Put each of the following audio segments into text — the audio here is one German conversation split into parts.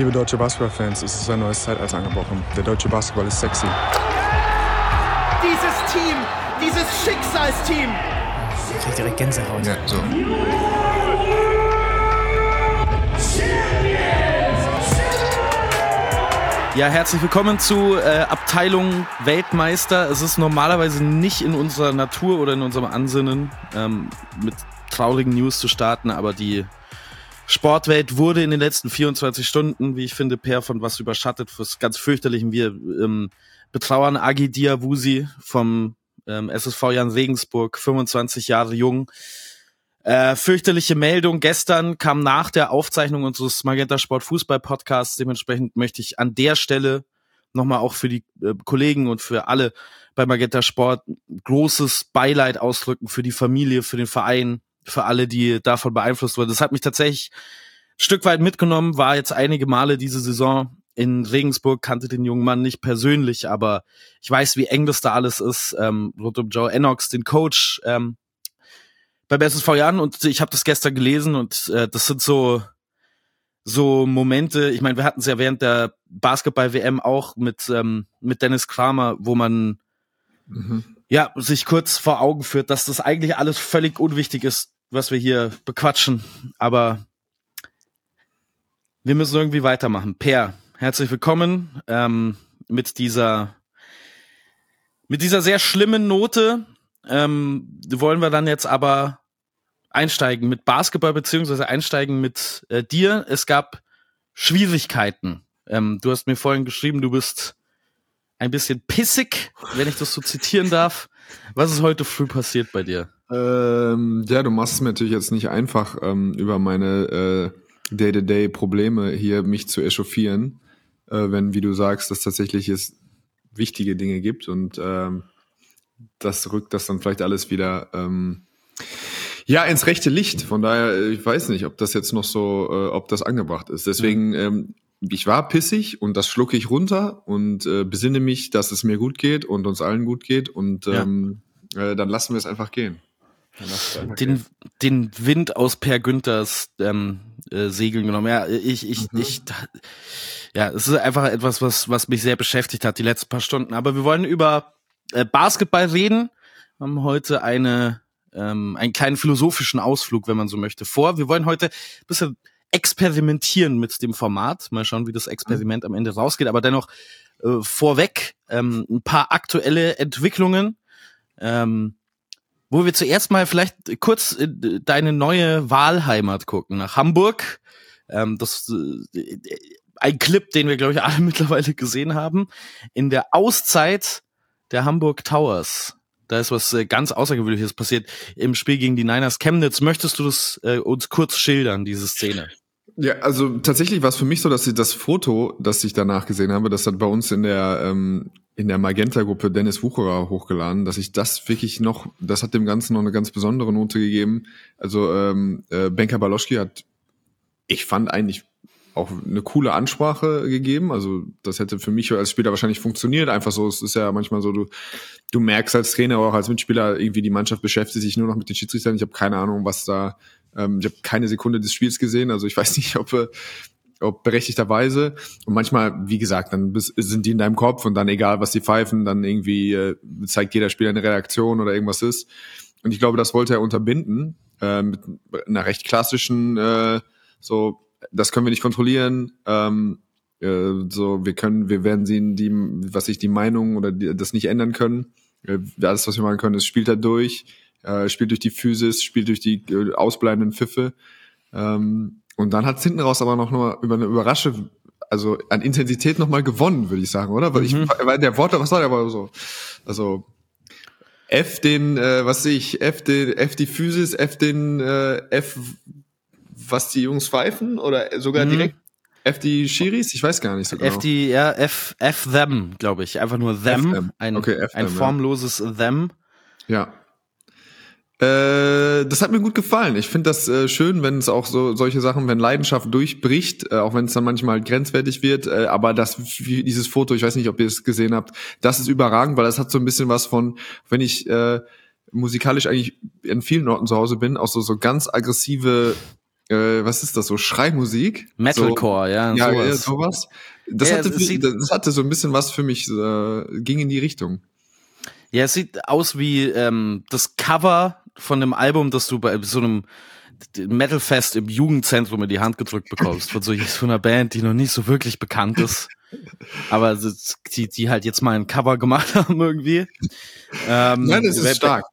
Liebe deutsche Basketballfans, es ist ein neues Zeitalter angebrochen. Der deutsche Basketball ist sexy. Dieses Team, dieses Schicksalsteam. Ich krieg direkt Gänsehaut. Ja, so. Ja, herzlich willkommen zu äh, Abteilung Weltmeister. Es ist normalerweise nicht in unserer Natur oder in unserem Ansinnen, ähm, mit traurigen News zu starten, aber die Sportwelt wurde in den letzten 24 Stunden, wie ich finde, per von was überschattet, was ganz fürchterlichem. Wir ähm, betrauern Agi Diawusi vom ähm, SSV Jan Regensburg, 25 Jahre jung. Äh, fürchterliche Meldung. Gestern kam nach der Aufzeichnung unseres Magenta Sport Fußball Podcasts. Dementsprechend möchte ich an der Stelle nochmal auch für die äh, Kollegen und für alle bei Magenta Sport großes Beileid ausdrücken für die Familie, für den Verein, für alle, die davon beeinflusst wurden. Das hat mich tatsächlich ein Stück weit mitgenommen, war jetzt einige Male diese Saison in Regensburg, kannte den jungen Mann nicht persönlich, aber ich weiß, wie eng das da alles ist. Ähm, rund um Joe Enox, den Coach, ähm, beim SSV Jan und ich habe das gestern gelesen und äh, das sind so so Momente, ich meine, wir hatten es ja während der Basketball-WM auch mit, ähm, mit Dennis Kramer, wo man mhm. Ja sich kurz vor Augen führt, dass das eigentlich alles völlig unwichtig ist, was wir hier bequatschen. Aber wir müssen irgendwie weitermachen. Per, herzlich willkommen ähm, mit dieser mit dieser sehr schlimmen Note. Ähm, wollen wir dann jetzt aber einsteigen mit Basketball beziehungsweise einsteigen mit äh, dir. Es gab Schwierigkeiten. Ähm, du hast mir vorhin geschrieben, du bist ein bisschen pissig, wenn ich das so zitieren darf. Was ist heute früh passiert bei dir? Ähm, ja, du machst es mir natürlich jetzt nicht einfach, ähm, über meine äh, Day-to-Day-Probleme hier mich zu echauffieren, äh, wenn, wie du sagst, dass tatsächlich es wichtige Dinge gibt und ähm, das rückt das dann vielleicht alles wieder ähm, ja, ins rechte Licht. Von daher, äh, ich weiß nicht, ob das jetzt noch so, äh, ob das angebracht ist. Deswegen, ähm, ich war pissig und das schlucke ich runter und äh, besinne mich, dass es mir gut geht und uns allen gut geht und ähm, ja. äh, dann lassen wir es einfach gehen. Den, den Wind aus Per Günthers ähm, äh, Segeln genommen. Ja, ich, ich, mhm. ich, ja, es ist einfach etwas, was, was mich sehr beschäftigt hat die letzten paar Stunden. Aber wir wollen über äh, Basketball reden. Wir haben heute eine ähm, einen kleinen philosophischen Ausflug, wenn man so möchte, vor. Wir wollen heute ein bisschen experimentieren mit dem Format. Mal schauen, wie das Experiment am Ende rausgeht. Aber dennoch äh, vorweg ähm, ein paar aktuelle Entwicklungen. Ähm, wo wir zuerst mal vielleicht kurz äh, deine neue Wahlheimat gucken, nach Hamburg. Ähm, das äh, ein Clip, den wir, glaube ich, alle mittlerweile gesehen haben. In der Auszeit der Hamburg Towers da ist was äh, ganz Außergewöhnliches passiert im Spiel gegen die Niners Chemnitz. Möchtest du das äh, uns kurz schildern, diese Szene? Ja, also tatsächlich war es für mich so, dass ich das Foto, das ich danach gesehen habe, das hat bei uns in der ähm, in der Magenta-Gruppe Dennis Wucherer hochgeladen, dass ich das wirklich noch, das hat dem Ganzen noch eine ganz besondere Note gegeben. Also ähm, äh, Benka Baloschki hat, ich fand eigentlich auch eine coole Ansprache gegeben. Also das hätte für mich als Spieler wahrscheinlich funktioniert. Einfach so, es ist ja manchmal so, du, du merkst als Trainer oder auch als Mitspieler, irgendwie die Mannschaft beschäftigt sich nur noch mit den Schiedsrichtern. Ich habe keine Ahnung, was da, ähm, ich habe keine Sekunde des Spiels gesehen. Also ich weiß nicht, ob, äh, ob berechtigterweise. Und manchmal, wie gesagt, dann sind die in deinem Kopf und dann egal, was die pfeifen, dann irgendwie äh, zeigt jeder Spieler eine Reaktion oder irgendwas ist. Und ich glaube, das wollte er unterbinden äh, mit einer recht klassischen äh, so das können wir nicht kontrollieren. Ähm, äh, so, wir können, wir werden sehen, die, was sich die Meinung oder die, das nicht ändern können. Äh, alles, was wir machen können, ist spielt da durch, äh, spielt durch die Physis, spielt durch die äh, ausbleibenden Pfiffe. Ähm, und dann hat es hinten raus aber noch mal über eine Überraschung, also an Intensität noch mal gewonnen, würde ich sagen, oder? Weil ich, mhm. weil der Wort, was war der aber so? Also F den, äh, was sehe ich, F den, F die Physis, F den, äh, F was die Jungs pfeifen oder sogar mhm. direkt F die Schiris? Ich weiß gar nicht so genau. F die, ja, F, F them, glaube ich. Einfach nur them. them. Ein, okay, F ein them, formloses ja. them. Ja. Äh, das hat mir gut gefallen. Ich finde das äh, schön, wenn es auch so solche Sachen, wenn Leidenschaft durchbricht, äh, auch wenn es dann manchmal grenzwertig wird. Äh, aber das dieses Foto, ich weiß nicht, ob ihr es gesehen habt, das ist überragend, weil das hat so ein bisschen was von, wenn ich äh, musikalisch eigentlich in vielen Orten zu Hause bin, auch so so ganz aggressive äh, was ist das, so Schreimusik? Metalcore, so, ja, ja, sowas. ja, sowas. Das, Ja, hatte, sieht- das hatte so ein bisschen was für mich, äh, ging in die Richtung. Ja, es sieht aus wie ähm, das Cover von einem Album, das du bei so einem Metalfest im Jugendzentrum in die Hand gedrückt bekommst, von so einer Band, die noch nicht so wirklich bekannt ist. Aber die, die halt jetzt mal ein Cover gemacht haben irgendwie. Ähm, Nein, das ist stark.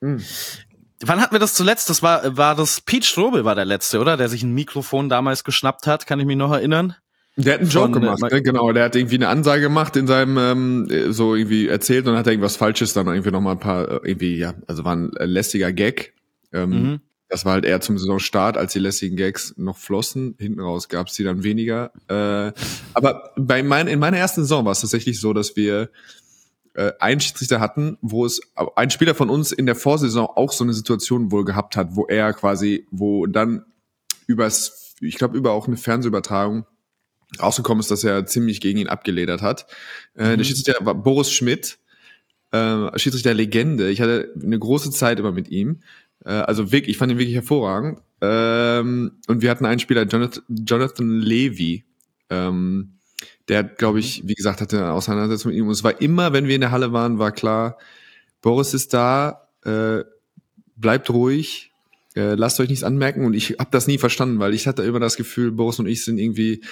Wann hatten wir das zuletzt? Das war, war das Pete Strobel war der letzte, oder? Der sich ein Mikrofon damals geschnappt hat, kann ich mich noch erinnern. Der hat einen Joke Von, äh, gemacht, Ma- ne? genau. Der hat irgendwie eine Ansage gemacht in seinem, ähm, äh, so irgendwie erzählt und hat irgendwas Falsches dann irgendwie nochmal ein paar, äh, irgendwie, ja, also war ein lästiger Gag. Ähm, Mhm. Das war halt eher zum Saisonstart, als die lästigen Gags noch flossen. Hinten raus gab's die dann weniger. Äh, aber bei mein, in meiner ersten Saison war es tatsächlich so, dass wir äh, einen Schiedsrichter hatten, wo es ein Spieler von uns in der Vorsaison auch so eine Situation wohl gehabt hat, wo er quasi, wo dann übers, ich glaube, über auch eine Fernsehübertragung rausgekommen ist, dass er ziemlich gegen ihn abgeledert hat. Äh, Der Schiedsrichter war Boris Schmidt, äh, Schiedsrichter Legende. Ich hatte eine große Zeit immer mit ihm. Äh, also wirklich, ich fand ihn wirklich hervorragend. Ähm, und wir hatten einen Spieler, Jonathan, Jonathan Levy. Ähm, der, glaube ich, wie gesagt, hatte eine Auseinandersetzung mit ihm. Und es war immer, wenn wir in der Halle waren, war klar, Boris ist da, äh, bleibt ruhig, äh, lasst euch nichts anmerken. Und ich habe das nie verstanden, weil ich hatte immer das Gefühl, Boris und ich sind irgendwie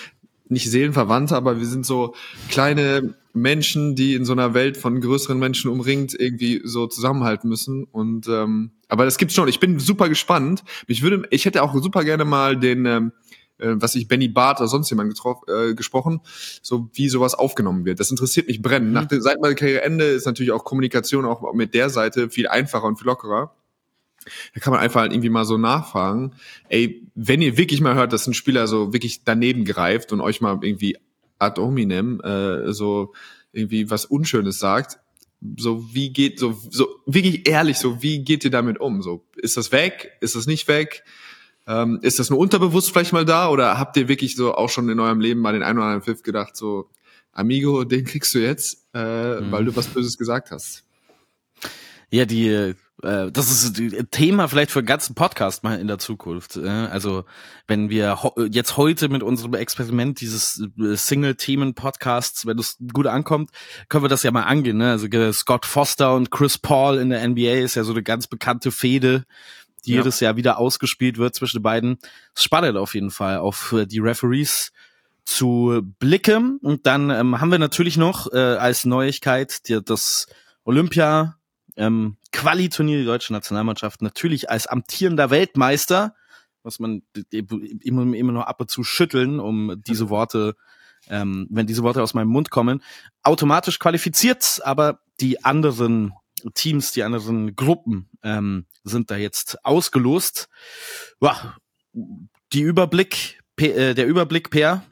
nicht Seelenverwandte, aber wir sind so kleine Menschen, die in so einer Welt von größeren Menschen umringt irgendwie so zusammenhalten müssen. Und ähm, aber das gibt's schon. Ich bin super gespannt. Ich würde, ich hätte auch super gerne mal den, ähm, äh, was ich Benny Barth oder sonst jemand getroffen, äh, gesprochen, so wie sowas aufgenommen wird. Das interessiert mich brennend. Nach der seit meinem Karriereende ist natürlich auch Kommunikation auch mit der Seite viel einfacher und viel lockerer. Da kann man einfach halt irgendwie mal so nachfragen. Ey, wenn ihr wirklich mal hört, dass ein Spieler so wirklich daneben greift und euch mal irgendwie ad hominem äh, so irgendwie was Unschönes sagt, so wie geht so so wirklich ehrlich so wie geht ihr damit um? So ist das weg? Ist das nicht weg? Ähm, ist das nur unterbewusst vielleicht mal da? Oder habt ihr wirklich so auch schon in eurem Leben mal den einen oder anderen Pfiff gedacht so Amigo den kriegst du jetzt äh, weil du was Böses gesagt hast? Ja, die, das ist ein Thema vielleicht für einen ganzen Podcast mal in der Zukunft. Äh? Also wenn wir jetzt heute mit unserem Experiment dieses äh, Single-Themen-Podcasts, wenn es gut ankommt, können wir das ja mal angehen. Ne? Also äh, Scott Foster und Chris Paul in der NBA ist ja so eine ganz bekannte Fehde, die Ja. jedes Jahr wieder ausgespielt wird zwischen den beiden. Es spannend auf jeden Fall auf äh, die Referees zu blicken. Und dann ähm, haben wir natürlich noch äh, als Neuigkeit die, das Olympia ähm, Quali-Turnier, die deutsche Nationalmannschaft, natürlich als amtierender Weltmeister, was man immer, immer noch ab und zu schütteln, um diese Worte, ähm, wenn diese Worte aus meinem Mund kommen, automatisch qualifiziert, aber die anderen Teams, die anderen Gruppen ähm, sind da jetzt ausgelost. Ja, die Überblick, äh, der Überblick, Per,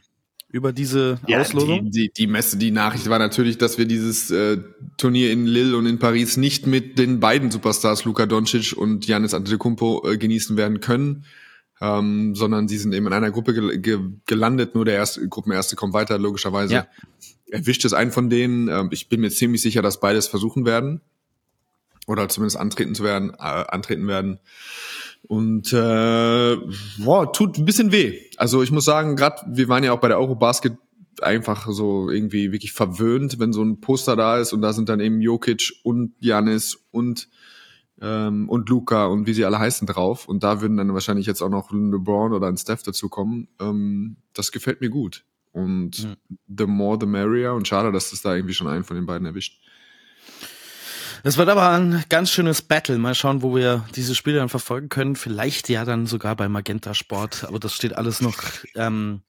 über diese Auslosung. Die, die, die Messe, die Nachricht war natürlich, dass wir dieses äh, Turnier in Lille und in Paris nicht mit den beiden Superstars Luka Doncic und Giannis Antetokounmpo äh, genießen werden können, ähm, sondern sie sind eben in einer Gruppe gel ge gelandet. Nur der erste Gruppenerste kommt weiter, logischerweise. Ja. Erwischt es einen von denen. Ähm, ich bin mir ziemlich sicher, dass beides versuchen werden oder zumindest antreten zu werden, äh, antreten werden. Und äh, boah, tut ein bisschen weh. Also ich muss sagen, gerade wir waren ja auch bei der Eurobasket einfach so irgendwie wirklich verwöhnt, wenn so ein Poster da ist und da sind dann eben Jokic und Janis und ähm, und Luca und wie sie alle heißen drauf und da würden dann wahrscheinlich jetzt auch noch LeBron oder ein Steph dazukommen. Ähm, das gefällt mir gut und Mhm. the more the merrier und schade, dass das da irgendwie schon einen von den beiden erwischt. Es wird aber ein ganz schönes Battle. Mal schauen, wo wir diese Spiele dann verfolgen können. Vielleicht ja dann sogar bei Magenta Sport. Aber das steht alles noch ähm,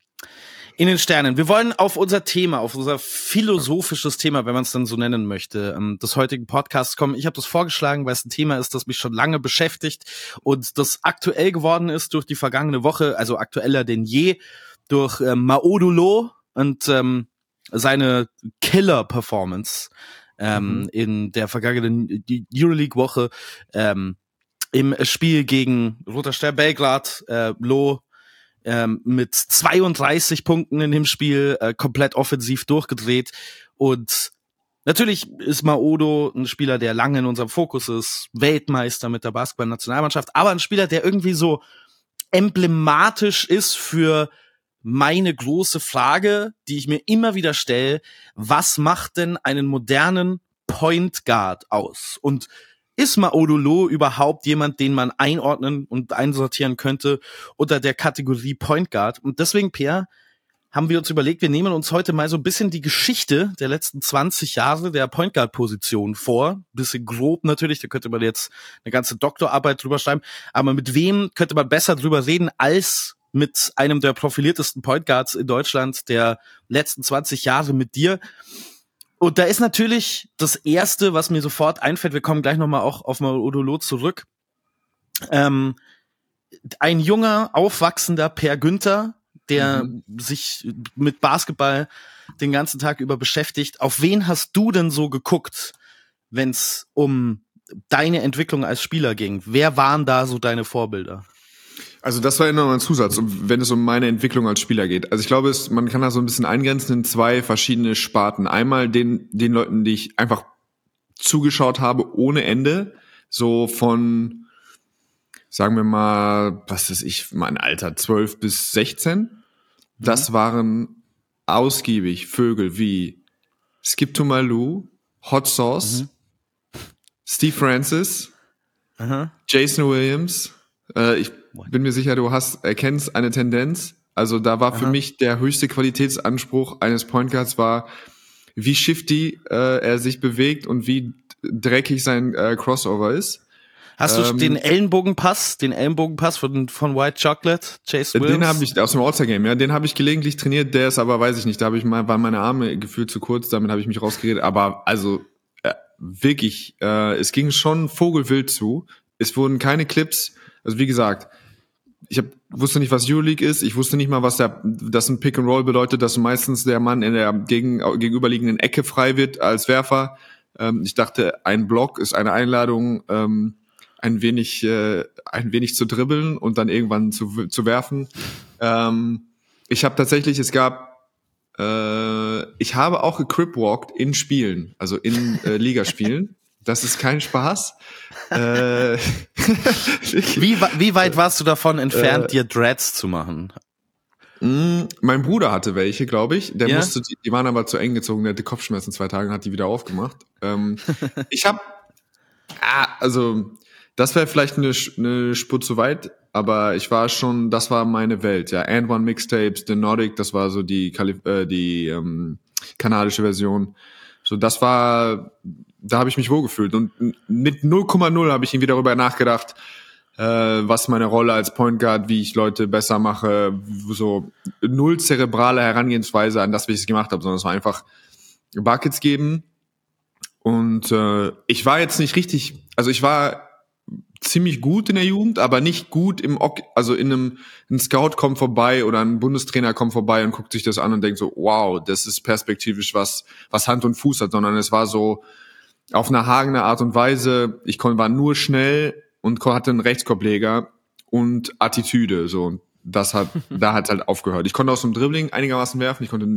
in den Sternen. Wir wollen auf unser Thema, auf unser philosophisches Thema, wenn man es dann so nennen möchte, ähm, des heutigen Podcasts kommen. Ich habe das vorgeschlagen, weil es ein Thema ist, das mich schon lange beschäftigt und das aktuell geworden ist durch die vergangene Woche, also aktueller denn je, durch ähm, Maodulo und ähm, seine Killer-Performance ähm, Mhm. in der vergangenen Euroleague-Woche ähm, im Spiel gegen Roter Stern Belgrad, äh, Lo ähm, mit 32 Punkten in dem Spiel äh, komplett offensiv durchgedreht und Natürlich ist Maodo ein Spieler, der lange in unserem Fokus ist, Weltmeister mit der Basketball-Nationalmannschaft, aber ein Spieler, der irgendwie so emblematisch ist für meine große Frage, die ich mir immer wieder stelle, was macht denn einen modernen Point Guard aus? Und ist Maodolo überhaupt jemand, den man einordnen und einsortieren könnte unter der Kategorie Point Guard? Und deswegen, Pierre, haben wir uns überlegt, wir nehmen uns heute mal so ein bisschen die Geschichte der letzten 20 Jahre der Point Guard Position vor. Bisschen grob natürlich, da könnte man jetzt eine ganze Doktorarbeit drüber schreiben. Aber mit wem könnte man besser drüber reden als mit einem der profiliertesten Point Guards in Deutschland der letzten 20 Jahre mit dir? Und da ist natürlich das erste, was mir sofort einfällt, wir kommen gleich nochmal auch auf Odolo zurück. Ähm, ein junger, aufwachsender Per Günther, der mhm. sich mit Basketball den ganzen Tag über beschäftigt. Auf wen hast du denn so geguckt, wenn es um deine Entwicklung als Spieler ging? Wer waren da so deine Vorbilder? Also das war ja noch ein Zusatz, wenn es um meine Entwicklung als Spieler geht. Also ich glaube, es, man kann da so ein bisschen eingrenzen in zwei verschiedene Sparten. Einmal den, den Leuten, die ich einfach zugeschaut habe ohne Ende, so von, sagen wir mal, was ist ich, mein Alter, 12 bis 16. Das mhm. waren ausgiebig Vögel wie Skip to Malou, Hot Sauce, mhm. Steve Francis, Aha. Jason Williams, äh, ich bin mir sicher, du hast erkennst eine Tendenz. Also da war Aha. für mich der höchste Qualitätsanspruch eines Point Guards war, wie shifty äh, er sich bewegt und wie dreckig sein äh, Crossover ist. Hast ähm, du den Ellenbogenpass, den Ellenbogenpass von, von White Chocolate, Chase Williams? Den habe ich aus dem All-Star Game, ja, den habe ich gelegentlich trainiert. Der ist aber, weiß ich nicht, da habe ich mal, waren meine Arme gefühlt zu kurz, damit habe ich mich rausgeredet. Aber also äh, wirklich, äh, es ging schon vogelwild zu. Es wurden keine Clips. Also wie gesagt, ich hab, wusste nicht, was Euroleague ist. Ich wusste nicht mal, was der, das ein Pick and Roll bedeutet, dass meistens der Mann in der gegen, gegenüberliegenden Ecke frei wird als Werfer. Ähm, ich dachte, ein Block ist eine Einladung, ähm, ein wenig, äh, ein wenig zu dribbeln und dann irgendwann zu, zu werfen. Ähm, ich habe tatsächlich, es gab, äh, ich habe auch gecripwalked in Spielen, also in äh, Ligaspielen. Das ist kein Spaß. äh, wie, wie weit warst du davon entfernt, äh, dir Dreads zu machen? Mm, mein Bruder hatte welche, glaube ich. Der ja? musste, die, die waren aber zu eng gezogen. Der hatte Kopfschmerzen zwei Tage und hat die wieder aufgemacht. Ähm, ich habe, ah, also das wäre vielleicht eine, eine Spur zu weit, aber ich war schon, das war meine Welt. Ja, And One Mixtapes, The Nordic, das war so die, Kalif äh, die ähm, kanadische Version. So, das war da habe ich mich wohlgefühlt. Und mit 0,0 habe ich irgendwie darüber nachgedacht, äh, was meine Rolle als Point Guard, wie ich Leute besser mache, so null zerebrale Herangehensweise an das, wie ich es gemacht habe, sondern es war einfach Buckets geben. Und äh, ich war jetzt nicht richtig, also ich war ziemlich gut in der Jugend, aber nicht gut im, also in einem, ein Scout kommt vorbei oder ein Bundestrainer kommt vorbei und guckt sich das an und denkt so, wow, das ist perspektivisch was, was Hand und Fuß hat, sondern es war so, auf eine hagende Art und Weise. Ich konnte, war nur schnell und hatte einen Rechtskorbleger und Attitüde, so. Und das hat, da hat halt aufgehört. Ich konnte aus dem Dribbling einigermaßen werfen. Ich konnte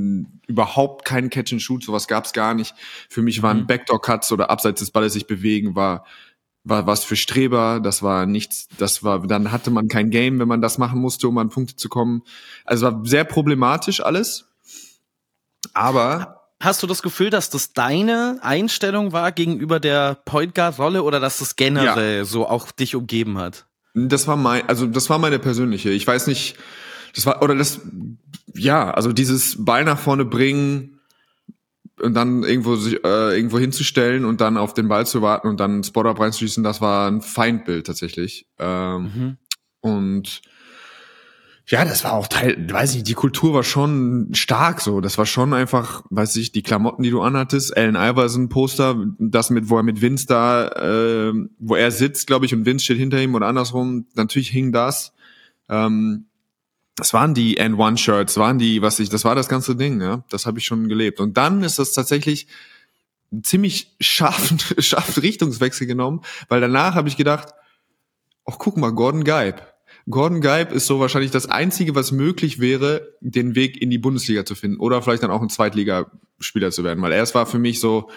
überhaupt keinen Catch and Shoot. Sowas gab's gar nicht. Für mich waren mhm. Backdoor Cuts oder abseits des Balles sich bewegen war, war was für Streber. Das war nichts, das war, dann hatte man kein Game, wenn man das machen musste, um an Punkte zu kommen. Also war sehr problematisch alles. Aber Hast du das Gefühl, dass das deine Einstellung war gegenüber der Point Guard Rolle oder dass das generell ja. so auch dich umgeben hat? Das war mein, also das war meine persönliche. Ich weiß nicht, das war oder das, ja, also dieses Ball nach vorne bringen und dann irgendwo sich äh, irgendwo hinzustellen und dann auf den Ball zu warten und dann Spot-up reinzuschießen, das war ein Feindbild tatsächlich. Ähm, mhm. Und ja, das war auch Teil, weiß ich, die Kultur war schon stark so. Das war schon einfach, weiß ich, die Klamotten, die du anhattest, Allen Iverson Poster, das mit, wo er mit Vince da, äh, wo er sitzt, glaube ich, und Vince steht hinter ihm oder andersrum. Natürlich hing das. Ähm, das waren die N1-Shirts, waren die, was ich, das war das ganze Ding, ja. Das habe ich schon gelebt. Und dann ist das tatsächlich ziemlich scharfen, scharfen Richtungswechsel genommen, weil danach habe ich gedacht, ach guck mal, Gordon Geib Gordon Geib ist so wahrscheinlich das Einzige, was möglich wäre, den Weg in die Bundesliga zu finden oder vielleicht dann auch ein Zweitligaspieler zu werden, weil er war für mich so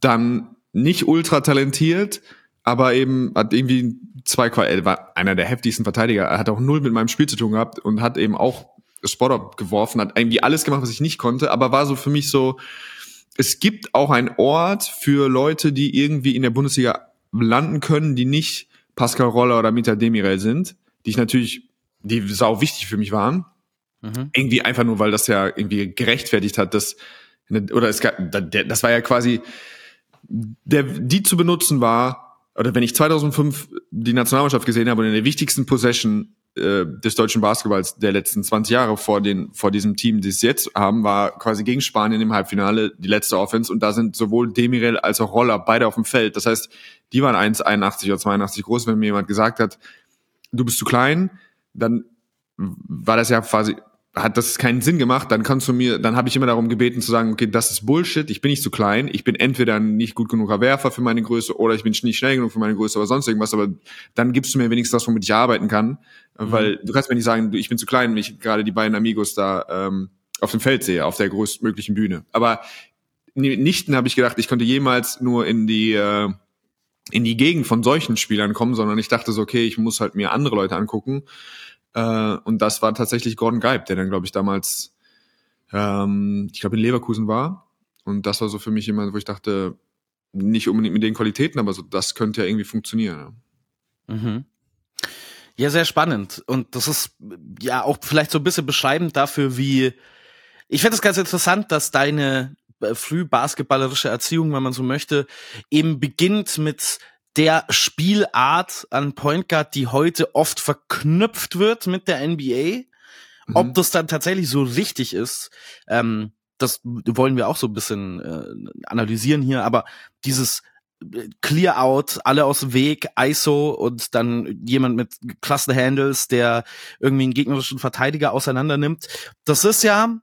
dann nicht ultra talentiert, aber eben hat irgendwie zwei, er war einer der heftigsten Verteidiger. Er hat auch null mit meinem Spiel zu tun gehabt und hat eben auch Spot-Up geworfen, hat irgendwie alles gemacht, was ich nicht konnte, aber war so für mich so, es gibt auch einen Ort für Leute, die irgendwie in der Bundesliga landen können, die nicht Pascal Roller oder Mita Demirel sind, die ich natürlich, die sau wichtig für mich waren. Mhm. Irgendwie einfach nur, weil das ja irgendwie gerechtfertigt hat, dass, oder es gab, das war ja quasi, der, die zu benutzen war, oder wenn ich 2005 die Nationalmannschaft gesehen habe und in der wichtigsten Possession äh, des deutschen Basketballs der letzten 20 Jahre vor den vor diesem Team, die es jetzt haben, war quasi gegen Spanien im Halbfinale die letzte Offense und da sind sowohl Demirel als auch Roller beide auf dem Feld. Das heißt, die waren 1,81 oder 82 groß. Wenn mir jemand gesagt hat, du bist zu klein, dann war das ja quasi hat das keinen Sinn gemacht, dann kannst du mir, dann habe ich immer darum gebeten zu sagen, okay, das ist Bullshit, ich bin nicht zu klein, ich bin entweder ein nicht gut genuger Werfer für meine Größe oder ich bin nicht schnell genug für meine Größe oder sonst irgendwas, aber dann gibst du mir wenigstens das, womit ich arbeiten kann, mhm. weil du kannst mir nicht sagen, ich bin zu klein, wenn ich gerade die beiden Amigos da ähm, auf dem Feld sehe, auf der größtmöglichen Bühne. Aber nichten habe ich gedacht, ich konnte jemals nur in die äh, in die Gegend von solchen Spielern kommen, sondern ich dachte so, okay, ich muss halt mir andere Leute angucken äh, und das war tatsächlich Gordon Geib, der dann, glaube ich, damals, ähm, ich glaube, in Leverkusen war. Und das war so für mich jemand, wo ich dachte, nicht unbedingt mit den Qualitäten, aber so, das könnte ja irgendwie funktionieren. Ja. Mhm. Ja, sehr spannend. Und das ist ja auch vielleicht so ein bisschen beschreibend dafür, wie ich finde es ganz interessant, dass deine früh basketballerische Erziehung, wenn man so möchte, eben beginnt mit der Spielart an Point Guard, die heute oft verknüpft wird mit der NBA. Mhm. Ob das dann tatsächlich so richtig ist, ähm, das wollen wir auch so ein bisschen äh, analysieren hier, aber dieses äh, Clear Out, alle aus dem Weg, ISO und dann jemand mit Cluster Handles, der irgendwie einen gegnerischen Verteidiger auseinander nimmt. Das ist ja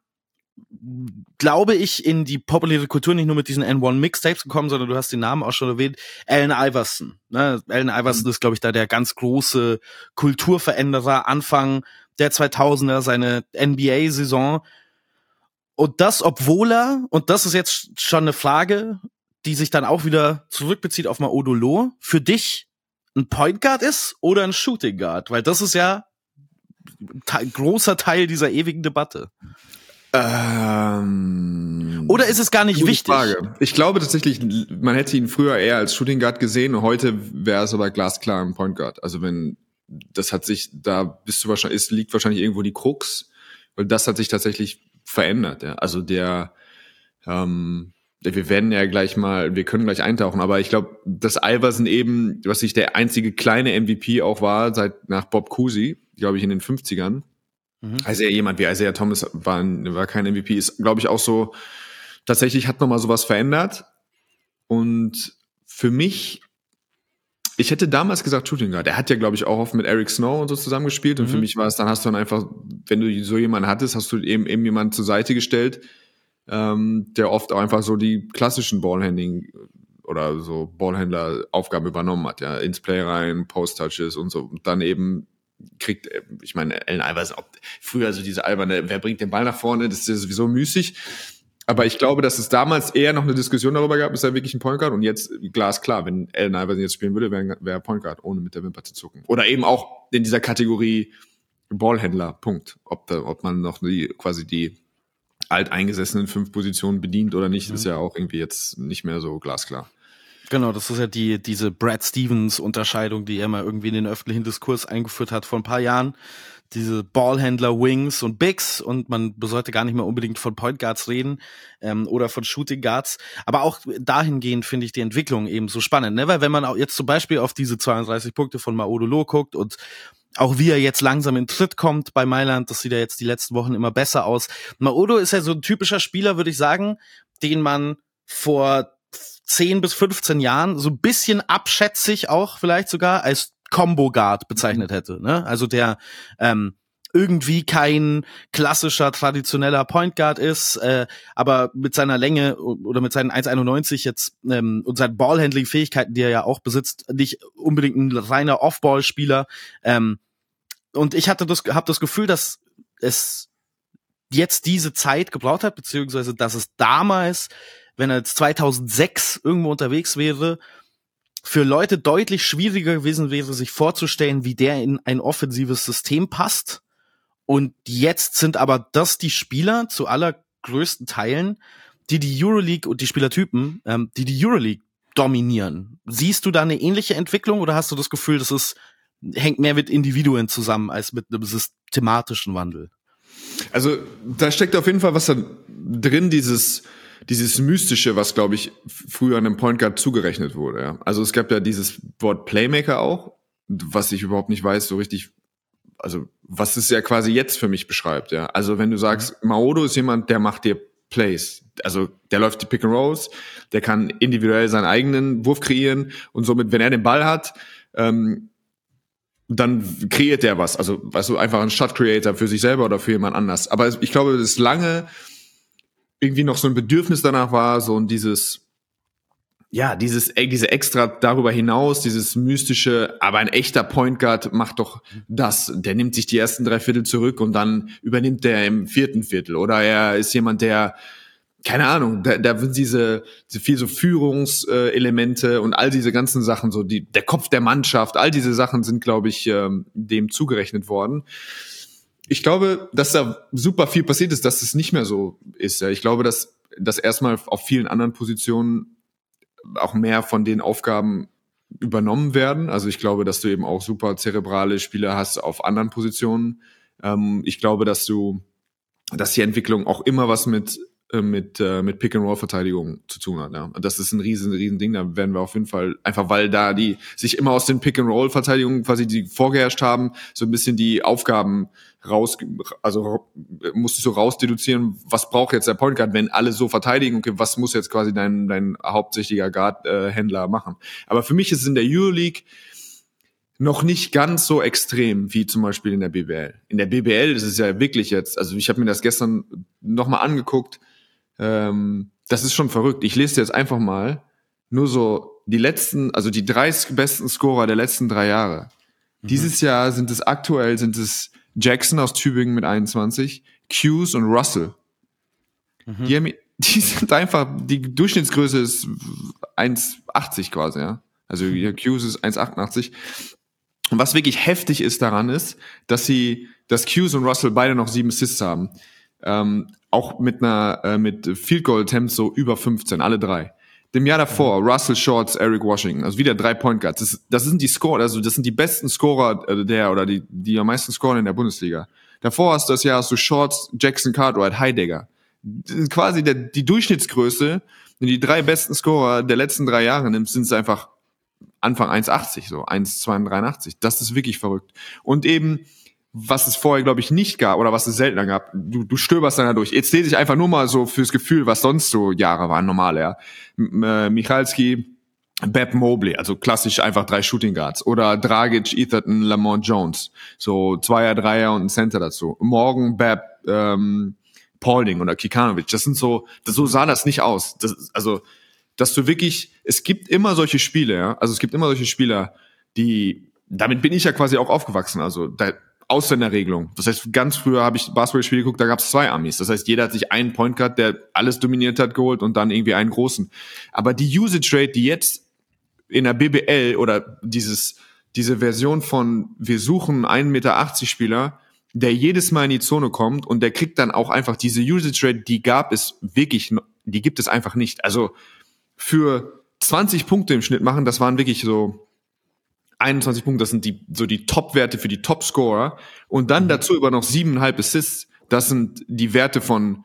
glaube ich, in die populäre Kultur nicht nur mit diesen N1 Mixtapes gekommen, sondern du hast den Namen auch schon erwähnt, Allen Iverson. Ne? Allen Iverson mhm. ist, glaube ich, da der ganz große Kulturveränderer Anfang der 2000er, seine NBA-Saison. Und das, obwohl er, und das ist jetzt schon eine Frage, die sich dann auch wieder zurückbezieht auf Maodolo, für dich ein Point Guard ist oder ein Shooting Guard? Weil das ist ja ein großer Teil dieser ewigen Debatte. Ähm, Oder ist es gar nicht wichtig? Frage. Ich glaube tatsächlich, man hätte ihn früher eher als Shooting Guard gesehen heute wäre es aber glasklar ein Point Guard. Also wenn, das hat sich, da bist du wahrscheinlich, es liegt wahrscheinlich irgendwo die Krux, weil das hat sich tatsächlich verändert. Ja. Also der, ähm, wir werden ja gleich mal, wir können gleich eintauchen, aber ich glaube, dass Iverson eben, was sich der einzige kleine MVP auch war, seit nach Bob Cousy, glaube ich, in den 50ern, Mhm. Also jemand wie Isaiah Thomas war, war kein MVP, ist, glaube ich, auch so, tatsächlich hat nochmal sowas verändert. Und für mich, ich hätte damals gesagt Shooting Guard. Er hat ja, glaube ich, auch oft mit Eric Snow und so zusammengespielt. Und mhm. für mich war es, dann hast du dann einfach, wenn du so jemanden hattest, hast du eben, eben jemanden zur Seite gestellt, ähm, der oft auch einfach so die klassischen Ballhandling oder so Ballhändler-Aufgaben übernommen hat, ja, ins Play rein, Post-Touches und so. Und dann eben kriegt, äh, ich meine, Allen Iverson, ob, früher so diese alberne, wer bringt den Ball nach vorne, das ist sowieso müßig. Aber ich glaube, dass es damals eher noch eine Diskussion darüber gab, ist er wirklich ein Point Guard? Und jetzt glasklar, wenn Allen Iverson jetzt spielen würde, wäre wär er Point Guard, ohne mit der Wimper zu zucken. Oder eben auch in dieser Kategorie Ballhändler, Punkt. Ob, da, ob man noch die, quasi die alteingesessenen fünf Positionen bedient oder nicht, mhm. ist ja auch irgendwie jetzt nicht mehr so glasklar. Genau, das ist ja die, diese Brad Stevens Unterscheidung, die er mal irgendwie in den öffentlichen Diskurs eingeführt hat vor ein paar Jahren. Diese Ballhändler, Wings und Bigs und man sollte gar nicht mehr unbedingt von Point Guards reden ähm, oder von Shooting Guards. Aber auch dahingehend finde ich die Entwicklung eben so spannend, ne? Weil wenn man auch jetzt zum Beispiel auf diese 32 Punkte von Maodolo guckt und auch wie er jetzt langsam in Tritt kommt bei Mailand, das sieht ja jetzt die letzten Wochen immer besser aus. Maodo ist ja so ein typischer Spieler, würde ich sagen, den man vor 10 bis 15 Jahren so ein bisschen abschätzig auch vielleicht sogar als Combo Guard bezeichnet hätte. Ne? Also der ähm, irgendwie kein klassischer traditioneller Point Guard ist, äh, aber mit seiner Länge oder mit seinen 1,91 jetzt ähm, und seinen Ballhandling-Fähigkeiten, die er ja auch besitzt, nicht unbedingt ein reiner Off-Ball-Spieler. Ähm, und ich hatte das, habe das Gefühl, dass es jetzt diese Zeit gebraucht hat, beziehungsweise dass es damals wenn er jetzt 2006 irgendwo unterwegs wäre, für Leute deutlich schwieriger gewesen wäre, sich vorzustellen, wie der in ein offensives System passt. Und jetzt sind aber das die Spieler zu allergrößten Teilen, die die Euroleague und die Spielertypen, ähm, die die Euroleague dominieren. Siehst du da eine ähnliche Entwicklung oder hast du das Gefühl, dass es hängt mehr mit Individuen zusammen als mit einem systematischen Wandel? Also da steckt auf jeden Fall was drin, dieses dieses Mystische, was, glaube ich, früher einem Point Guard zugerechnet wurde. Ja. Also es gab ja dieses Wort Playmaker auch, was ich überhaupt nicht weiß, so richtig, also was es ja quasi jetzt für mich beschreibt. Ja. Also wenn du sagst, mhm. Maodo ist jemand, der macht dir Plays. Also der läuft die Pick and Rolls, der kann individuell seinen eigenen Wurf kreieren und somit, wenn er den Ball hat, ähm, dann kreiert der was. Also, weißt du, einfach ein Shot Creator für sich selber oder für jemand anders. Aber ich glaube, das lange irgendwie noch so ein Bedürfnis danach war, so ein dieses, ja, dieses, äh, diese extra darüber hinaus, dieses mystische, aber ein echter Point Guard macht doch das. Der nimmt sich die ersten drei Viertel zurück und dann übernimmt der im vierten Viertel. Oder er ist jemand, der, keine Ahnung, da, da sind diese, diese viel so Führungselemente und all diese ganzen Sachen, so die, der Kopf der Mannschaft, all diese Sachen sind, glaube ich, ähm, dem zugerechnet worden ich glaube, dass da super viel passiert ist, dass es nicht mehr so ist. Ja. Ich glaube, dass, dass erstmal auf vielen anderen Positionen auch mehr von den Aufgaben übernommen werden. Also ich glaube, dass du eben auch super zerebrale Spieler hast auf anderen Positionen. Ähm, ich glaube, dass du, dass die Entwicklung auch immer was mit mit, äh, mit Pick-and-Roll-Verteidigung zu tun hat. Ja. Und das ist ein riesen, riesen Ding. Da werden wir auf jeden Fall, einfach weil da die sich immer aus den Pick-and-Roll-Verteidigungen quasi die vorgeherrscht haben, so ein bisschen die Aufgaben raus, also musstest du rausdeduzieren, was braucht jetzt der Point Guard, wenn alle so verteidigen, okay, was muss jetzt quasi dein, dein hauptsächlicher Guard-Händler äh, machen. Aber für mich ist es in der Euroleague noch nicht ganz so extrem wie zum Beispiel in der BBL. In der BBL ist es ja wirklich jetzt, also ich habe mir das gestern nochmal angeguckt, ähm, das ist schon verrückt. Ich lese jetzt einfach mal nur so die letzten, also die drei besten Scorer der letzten drei Jahre. Mhm. Dieses Jahr sind es aktuell, sind es Jackson aus Tübingen mit 21, Hughes und Russell. Mhm. Die, haben, die sind einfach, die Durchschnittsgröße ist 1,80 quasi, ja. Also mhm. Hughes ist 1,88. Und was wirklich heftig ist daran ist, dass sie, dass Hughes und Russell beide noch sieben Assists haben. Ähm, auch mit einer äh, mit Field Goal Attempts so über 15, alle drei. Dem Jahr davor, Russell Shorts, Eric Washington, also wieder drei Point Guards. Das, das sind die Score, also das sind die besten Scorer äh, der oder die die am meisten scoren in der Bundesliga. Davor hast du das Jahr hast du Shorts, Jackson Cartwright, Heidegger. Quasi der, die Durchschnittsgröße, wenn die drei besten Scorer der letzten drei Jahre nimmst, sind es einfach Anfang 1,80 so, 1,82. Das ist wirklich verrückt. Und eben was es vorher, glaube ich, nicht gab oder was es seltener gab. Du, du stöberst dann da durch. Jetzt lese ich einfach nur mal so fürs Gefühl, was sonst so Jahre waren, normal, ja. M äh, Michalski, Beb Mobley, also klassisch einfach drei Shooting Guards. Oder Dragic, Etherton, Lamont Jones. So Zweier, Dreier und ein Center dazu. Morgen Beb, ähm, Paulding oder Kikanovic. Das sind so, das, so sah das nicht aus. Das, also, dass du wirklich, es gibt immer solche Spiele, ja. Also es gibt immer solche Spieler, die, damit bin ich ja quasi auch aufgewachsen. Also da, Ausländerregelung. Das heißt, ganz früher habe ich Basketballspiele geguckt, da gab es zwei Amis. Das heißt, jeder hat sich einen Point Guard, der alles dominiert hat, geholt und dann irgendwie einen großen. Aber die Usage Rate, die jetzt in der BBL oder dieses, diese Version von wir suchen einen Meter achtzig Spieler, der jedes Mal in die Zone kommt und der kriegt dann auch einfach diese Usage Rate, die gab es wirklich, die gibt es einfach nicht. Also für 20 Punkte im Schnitt machen, das waren wirklich so 21 Punkte, das sind die, so die Top-Werte für die Top-Scorer. Und dann mhm. dazu über noch siebeneinhalb Assists, das sind die Werte von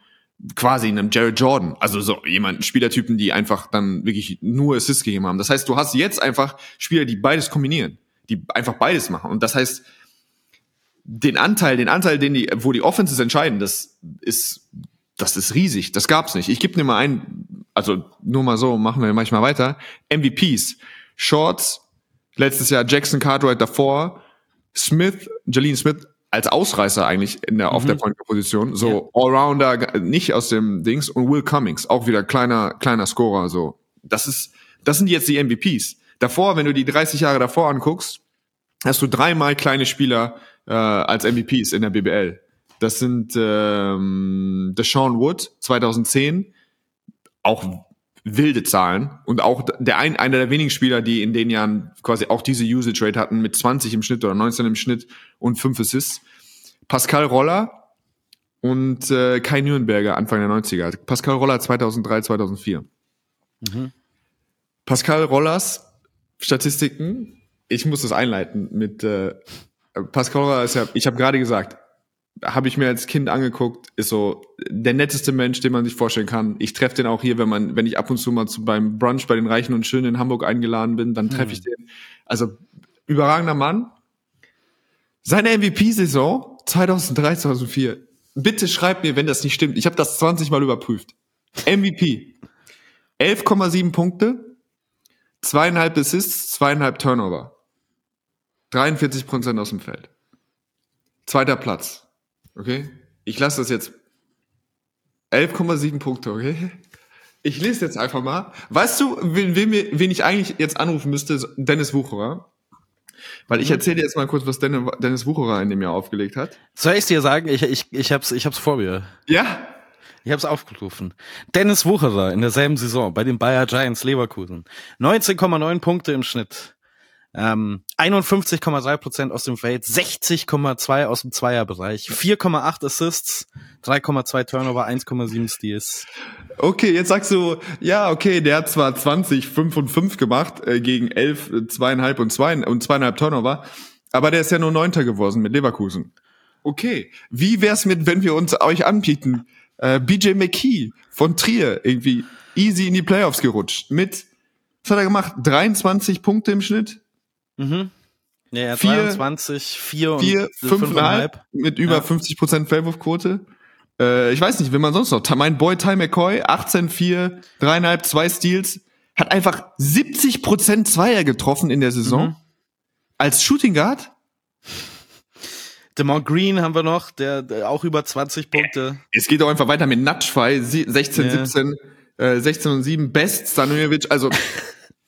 quasi einem Jared Jordan. Also so jemanden, Spielertypen, die einfach dann wirklich nur Assists gegeben haben. Das heißt, du hast jetzt einfach Spieler, die beides kombinieren, die einfach beides machen. Und das heißt, den Anteil, den Anteil, den die, wo die Offenses entscheiden, das ist, das ist riesig. Das gab's nicht. Ich gebe dir mal ein, also nur mal so, machen wir manchmal weiter. MVPs, Shorts, letztes Jahr Jackson Cartwright davor, Smith, Jalene Smith als Ausreißer eigentlich in der, mhm. auf der mhm. Point-Position, so ja. Allrounder, nicht aus dem Dings und Will Cummings, auch wieder kleiner, kleiner Scorer, so. Das ist, das sind jetzt die MVPs. Davor, wenn du die 30 Jahre davor anguckst, hast du dreimal kleine Spieler äh, als MVPs in der BBL. Das sind ähm, Deshaun Wood 2010, auch wilde Zahlen und auch der ein, einer der wenigen Spieler, die in den Jahren quasi auch diese Usage Rate hatten mit 20 im Schnitt oder 19 im Schnitt und 5 Assists. Pascal Roller und äh, Kai Nürnberger Anfang der 90er. Pascal Roller 2003, 2004. Mhm. Pascal Rollers Statistiken, ich muss das einleiten mit äh, Pascal Roller ist ja, ich habe gerade gesagt, habe ich mir als Kind angeguckt, ist so der netteste Mensch, den man sich vorstellen kann. Ich treffe den auch hier, wenn man, wenn ich ab und zu mal zu, beim Brunch bei den Reichen und Schönen in Hamburg eingeladen bin, dann treffe ich mhm. den. Also überragender Mann. Seine MVP-Saison 2003, 2004. Bitte schreibt mir, wenn das nicht stimmt. Ich habe das 20 Mal überprüft. MVP. 11,7 Punkte, zweieinhalb Assists, zweieinhalb Turnover. 43 Prozent aus dem Feld. Zweiter Platz. Okay? Ich lasse das jetzt 11,7 Punkte, okay? Ich lese jetzt einfach mal. Weißt du, wen, wen, wen ich eigentlich jetzt anrufen müsste? Dennis Wucherer. Weil ich mhm. erzähle dir jetzt mal kurz, was Dennis Wucherer in dem Jahr aufgelegt hat. Soll ich dir sagen? Ich, ich, ich, hab's, ich hab's vor mir. Ja? Ich hab's aufgerufen. Dennis Wucherer in derselben Saison bei den Bayer Giants Leverkusen. 19,9 Punkte im Schnitt. Ähm, 51,3 Prozent aus dem Feld, 60,2 aus dem Zweierbereich, 4,8 Assists, 3,2 Turnover, 1,7 Steals. Okay, jetzt sagst du, ja, okay, der hat zwar 20, 5 und 5 gemacht äh, gegen 11, 2,5 und 2 und 2,5 Turnover, aber der ist ja nur Neunter geworden mit Leverkusen. Okay, wie wär's mit, wenn wir uns euch anbieten? Äh, BJ McKee von Trier irgendwie easy in die Playoffs gerutscht mit, was hat er gemacht? 23 Punkte im Schnitt, Mhm. Ja, 23, 4 und 4, 5,5 mit über ja. 50 Prozent Fehlwurfquote. Äh, ich weiß nicht, wenn man sonst noch. Mein Boy Ty McCoy, 18, 4, 3,5, 2 Steals, hat einfach 70 Prozent Zweier getroffen in der Saison. Mhm. Als Shooting Guard. Demont Green haben wir noch, der, der, auch über 20 Punkte. Es geht auch einfach weiter mit Nutschfei, 16, ja. 17, äh, 16 und 7, Best, Stanojevic, also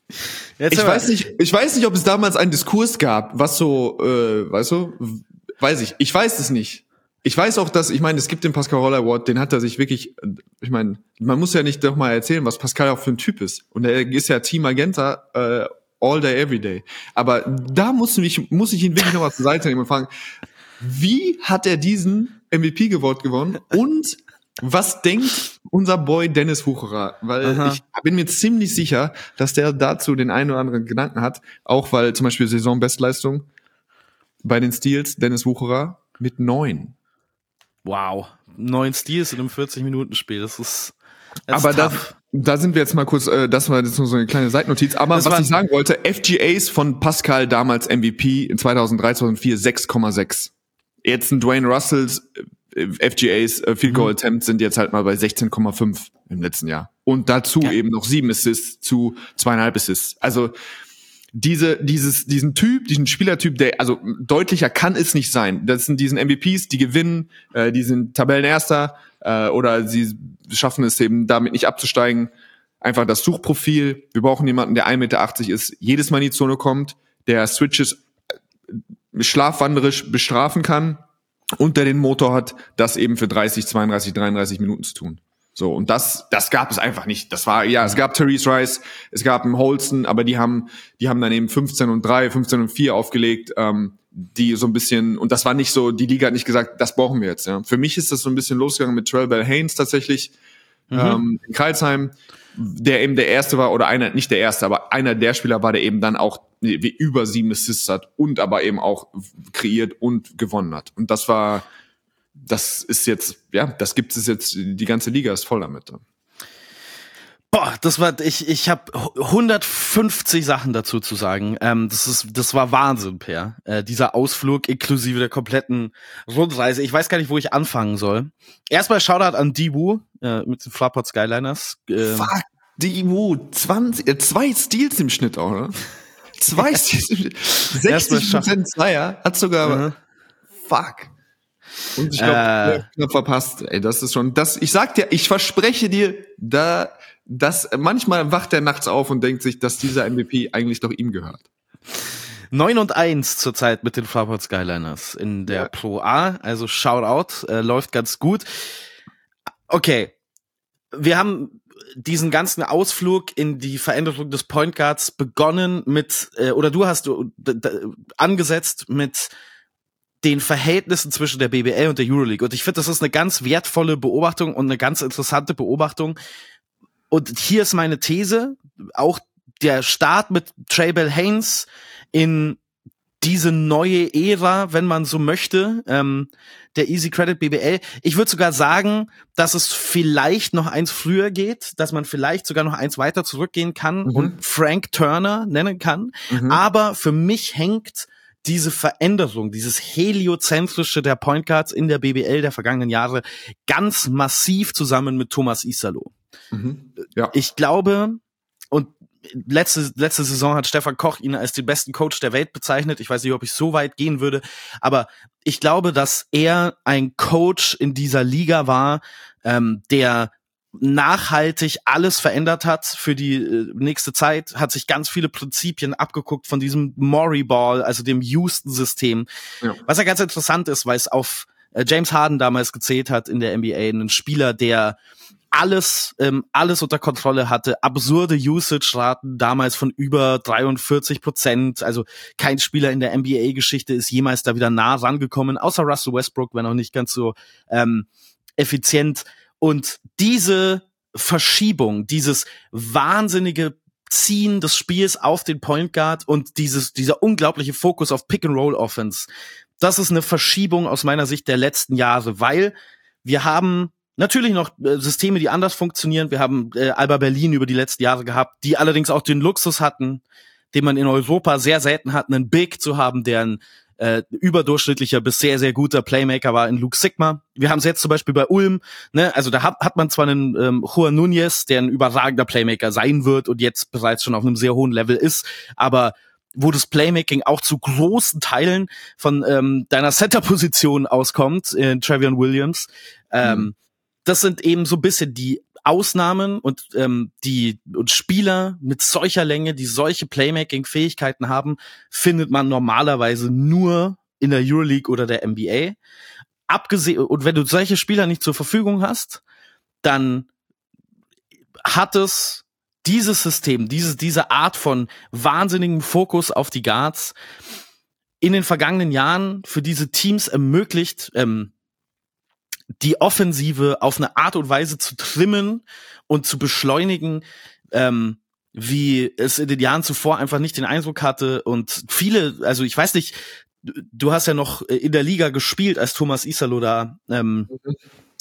Jetzt ich weiß nicht, ich weiß nicht, ob es damals einen Diskurs gab, was so, äh, weißt du, weiß ich, ich weiß es nicht. Ich weiß auch, dass, ich meine, es gibt den Pascal Roller Award, den hat er sich wirklich, ich meine, man muss ja nicht doch mal erzählen, was Pascal auch für ein Typ ist. Und er ist ja Team Magenta äh, all day, every day. Aber da muss ich, muss ich ihn wirklich nochmal zur Seite nehmen und fragen, wie hat er diesen MVP-Gewort gewonnen und was denkt unser Boy Dennis Wucherer? Weil Aha. ich bin mir ziemlich sicher, dass der dazu den einen oder anderen Gedanken hat. Auch weil zum Beispiel Saisonbestleistung bei den Steals Dennis Wucherer mit neun. Wow. Neun Steals in einem 40-Minuten-Spiel. Das ist. Aber da, da sind wir jetzt mal kurz, äh, das war jetzt nur so eine kleine Seitnotiz. Aber das was ich sagen wollte, FGAs von Pascal damals MVP in 2003, 2004 6,6. Jetzt ein Dwayne Russells FGAs, äh, Field Goal mhm. Attempts sind jetzt halt mal bei 16,5 im letzten Jahr. Und dazu ja. eben noch sieben Assists zu zweieinhalb Assists. Also diese, dieses, diesen Typ, diesen Spielertyp, der, also deutlicher kann es nicht sein. Das sind diesen MVPs, die gewinnen, äh, die sind Tabellenerster äh, oder sie schaffen es eben damit nicht abzusteigen. Einfach das Suchprofil. Wir brauchen jemanden, der 1,80 Meter ist, jedes Mal in die Zone kommt, der Switches äh, schlafwanderisch bestrafen kann unter den Motor hat, das eben für 30, 32, 33 Minuten zu tun. So, und das, das gab es einfach nicht. Das war, ja, es gab Therese Rice, es gab einen Holston, aber die haben, die haben dann eben 15 und 3, 15 und 4 aufgelegt, ähm, die so ein bisschen, und das war nicht so, die Liga hat nicht gesagt, das brauchen wir jetzt. Ja. Für mich ist das so ein bisschen losgegangen mit Trell Bell Haynes tatsächlich, mhm. ähm, in Karlsheim, der eben der erste war, oder einer, nicht der erste, aber einer der Spieler war, der eben dann auch wie über sieben Assists hat und aber eben auch kreiert und gewonnen hat. Und das war, das ist jetzt, ja, das gibt es jetzt, die ganze Liga ist voll damit. Boah, das war ich ich habe 150 Sachen dazu zu sagen. Ähm, das ist das war Wahnsinn, Per. Äh, dieser Ausflug inklusive der kompletten Rundreise. Ich weiß gar nicht, wo ich anfangen soll. Erstmal Shoutout an Dibu äh, mit den Fraport Skyliners. Ähm, Fuck, Dibu, 20 äh, zwei Steals im Schnitt auch, ne? Zwei Steals. 60 Prozent Zweier hat sogar mhm. Fuck. Und ich glaube, äh, knapp verpasst. Ey, das ist schon das ich sag dir, ich verspreche dir, da das manchmal wacht er nachts auf und denkt sich, dass dieser MVP eigentlich doch ihm gehört. 9 und 1 zurzeit mit den Fraport Skyliners in der ja. Pro A, also Shoutout, äh, läuft ganz gut. Okay. wir haben diesen ganzen Ausflug in die Veränderung des Point Guards begonnen mit, äh, oder du hast du, angesetzt mit den Verhältnissen zwischen der BBL und der Euroleague. Und ich finde, das ist eine ganz wertvolle Beobachtung und eine ganz interessante Beobachtung. Und hier ist meine These, auch der Start mit Trey Bell Haynes in diese neue Ära, wenn man so möchte, ähm, der Easy Credit BBL. Ich würde sogar sagen, dass es vielleicht noch eins früher geht, dass man vielleicht sogar noch eins weiter zurückgehen kann mhm. und Frank Turner nennen kann. Mhm. Aber für mich hängt diese Veränderung, dieses heliozentrische der Point Guards in der BBL der vergangenen Jahre ganz massiv zusammen mit Thomas Isalo. Mhm. Ja. Ich glaube, letzte, letzte Saison hat Stefan Koch ihn als den besten Coach der Welt bezeichnet. Ich weiß nicht, ob ich so weit gehen würde, aber ich glaube, dass er ein Coach in dieser Liga war, ähm, der nachhaltig alles verändert hat für die äh, nächste Zeit, hat sich ganz viele Prinzipien abgeguckt von diesem Maury Ball, also dem Houston-System. Ja. Was ja ganz interessant ist, weil es auf äh, James Harden damals gezählt hat in der NBA, einen Spieler, der alles, ähm, alles unter Kontrolle hatte, absurde Usage-Raten damals von über 43 Prozent. Also kein Spieler in der NBA-Geschichte ist jemals da wieder nah rangekommen, außer Russell Westbrook, wenn auch nicht ganz so ähm, effizient. Und diese Verschiebung, dieses wahnsinnige Ziehen des Spiels auf den Point Guard und dieses, dieser unglaubliche Fokus auf Pick-and-Roll-Offense, das ist eine Verschiebung aus meiner Sicht der letzten Jahre, weil wir haben Natürlich noch äh, Systeme, die anders funktionieren. Wir haben äh, Alba Berlin über die letzten Jahre gehabt, die allerdings auch den Luxus hatten, den man in Europa sehr selten hat, einen Big zu haben, der ein äh, überdurchschnittlicher bis sehr, sehr guter Playmaker war in Luke Sigma. Wir haben es jetzt zum Beispiel bei Ulm, ne, also da hat, hat man zwar einen ähm, Juan Nunez, der ein überragender Playmaker sein wird und jetzt bereits schon auf einem sehr hohen Level ist, aber wo das Playmaking auch zu großen Teilen von ähm, deiner Center-Position auskommt, in Travion Williams. Ähm, mhm das sind eben so bisschen die Ausnahmen und ähm, die und Spieler mit solcher Länge, die solche Playmaking-Fähigkeiten haben, findet man normalerweise nur in der Euroleague oder der NBA. Abgesehen und wenn du solche Spieler nicht zur Verfügung hast, dann hat es dieses System, diese diese Art von wahnsinnigem Fokus auf die Guards in den vergangenen Jahren für diese Teams ermöglicht, ähm, die Offensive auf eine Art und Weise zu trimmen und zu beschleunigen, ähm, wie es in den Jahren zuvor einfach nicht den Eindruck hatte. Und viele, also ich weiß nicht, du hast ja noch in der Liga gespielt, als Thomas Isalo da ähm, mhm.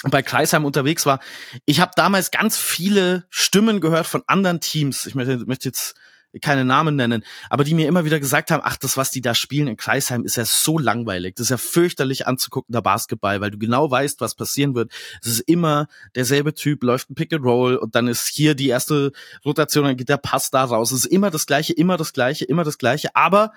bei Kreisheim unterwegs war. Ich habe damals ganz viele Stimmen gehört von anderen Teams. Ich möchte, möchte jetzt keine Namen nennen, aber die mir immer wieder gesagt haben, ach, das, was die da spielen in Kreisheim, ist ja so langweilig. Das ist ja fürchterlich anzugucken, der Basketball, weil du genau weißt, was passieren wird. Es ist immer derselbe Typ, läuft ein Pick and Roll und dann ist hier die erste Rotation, dann geht der Pass da raus. Es ist immer das Gleiche, immer das Gleiche, immer das Gleiche. Aber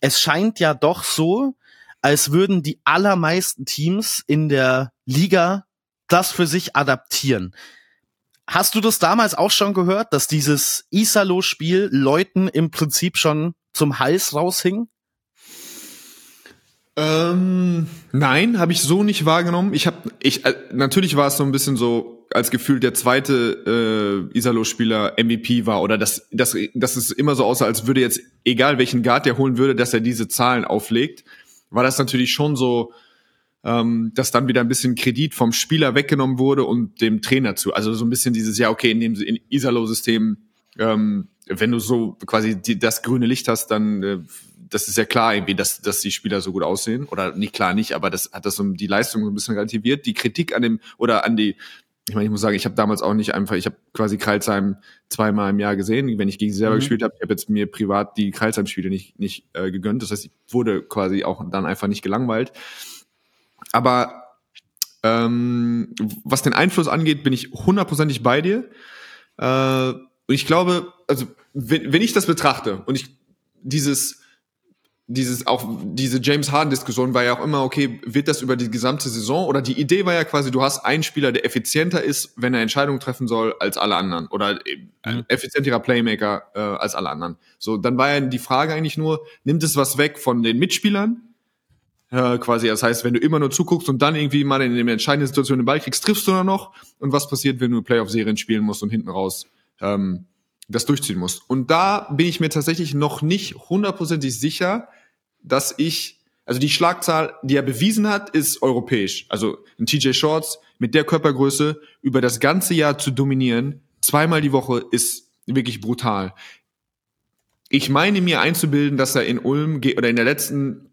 es scheint ja doch so, als würden die allermeisten Teams in der Liga das für sich adaptieren. Hast du das damals auch schon gehört, dass dieses Isalo-Spiel Leuten im Prinzip schon zum Hals raushing? Ähm, nein, habe ich so nicht wahrgenommen. Ich habe, ich äh, natürlich war es so ein bisschen so als Gefühl der zweite äh, Isalo-Spieler MVP war oder dass dass dass es immer so aussah, als würde jetzt egal welchen Guard der holen würde, dass er diese Zahlen auflegt, war das natürlich schon so ähm, dass dann wieder ein bisschen Kredit vom Spieler weggenommen wurde und dem Trainer zu. Also so ein bisschen dieses, ja, okay, in dem in Isalo-System, ähm, wenn du so quasi die, das grüne Licht hast, dann äh, das ist ja klar irgendwie, dass, dass die Spieler so gut aussehen. Oder nicht klar nicht, aber das hat das so die Leistung so ein bisschen relativiert. Die Kritik an dem, oder an die, ich meine, ich muss sagen, ich habe damals auch nicht einfach, ich habe quasi Kreilsheim zweimal im Jahr gesehen, wenn ich gegen sie selber mhm. gespielt habe. Ich habe jetzt mir privat die Kreilsheim-Spiele nicht, nicht äh, gegönnt. Das heißt, ich wurde quasi auch dann einfach nicht gelangweilt. Aber ähm, was den Einfluss angeht, bin ich hundertprozentig bei dir. Äh, und ich glaube, also wenn, wenn ich das betrachte und ich dieses dieses auch diese James Harden Diskussion war ja auch immer okay, wird das über die gesamte Saison oder die Idee war ja quasi, du hast einen Spieler, der effizienter ist, wenn er Entscheidungen treffen soll als alle anderen oder ein mhm. effizienterer Playmaker äh, als alle anderen. So, dann war ja die Frage eigentlich nur, nimmt es was weg von den Mitspielern Äh, quasi, das heißt, wenn du immer nur zuguckst und dann irgendwie mal in der entscheidenden Situation den Ball kriegst, triffst du dann noch. Und was passiert, wenn du Playoff-Serien spielen musst und hinten raus ähm, das durchziehen musst? Und da bin ich mir tatsächlich noch nicht hundertprozentig sicher, dass ich, also die Schlagzahl, die er bewiesen hat, ist europäisch. Also ein TJ Shorts mit der Körpergröße über das ganze Jahr zu dominieren, zweimal die Woche, ist wirklich brutal. Ich meine mir einzubilden, dass er in Ulm oder in der letzten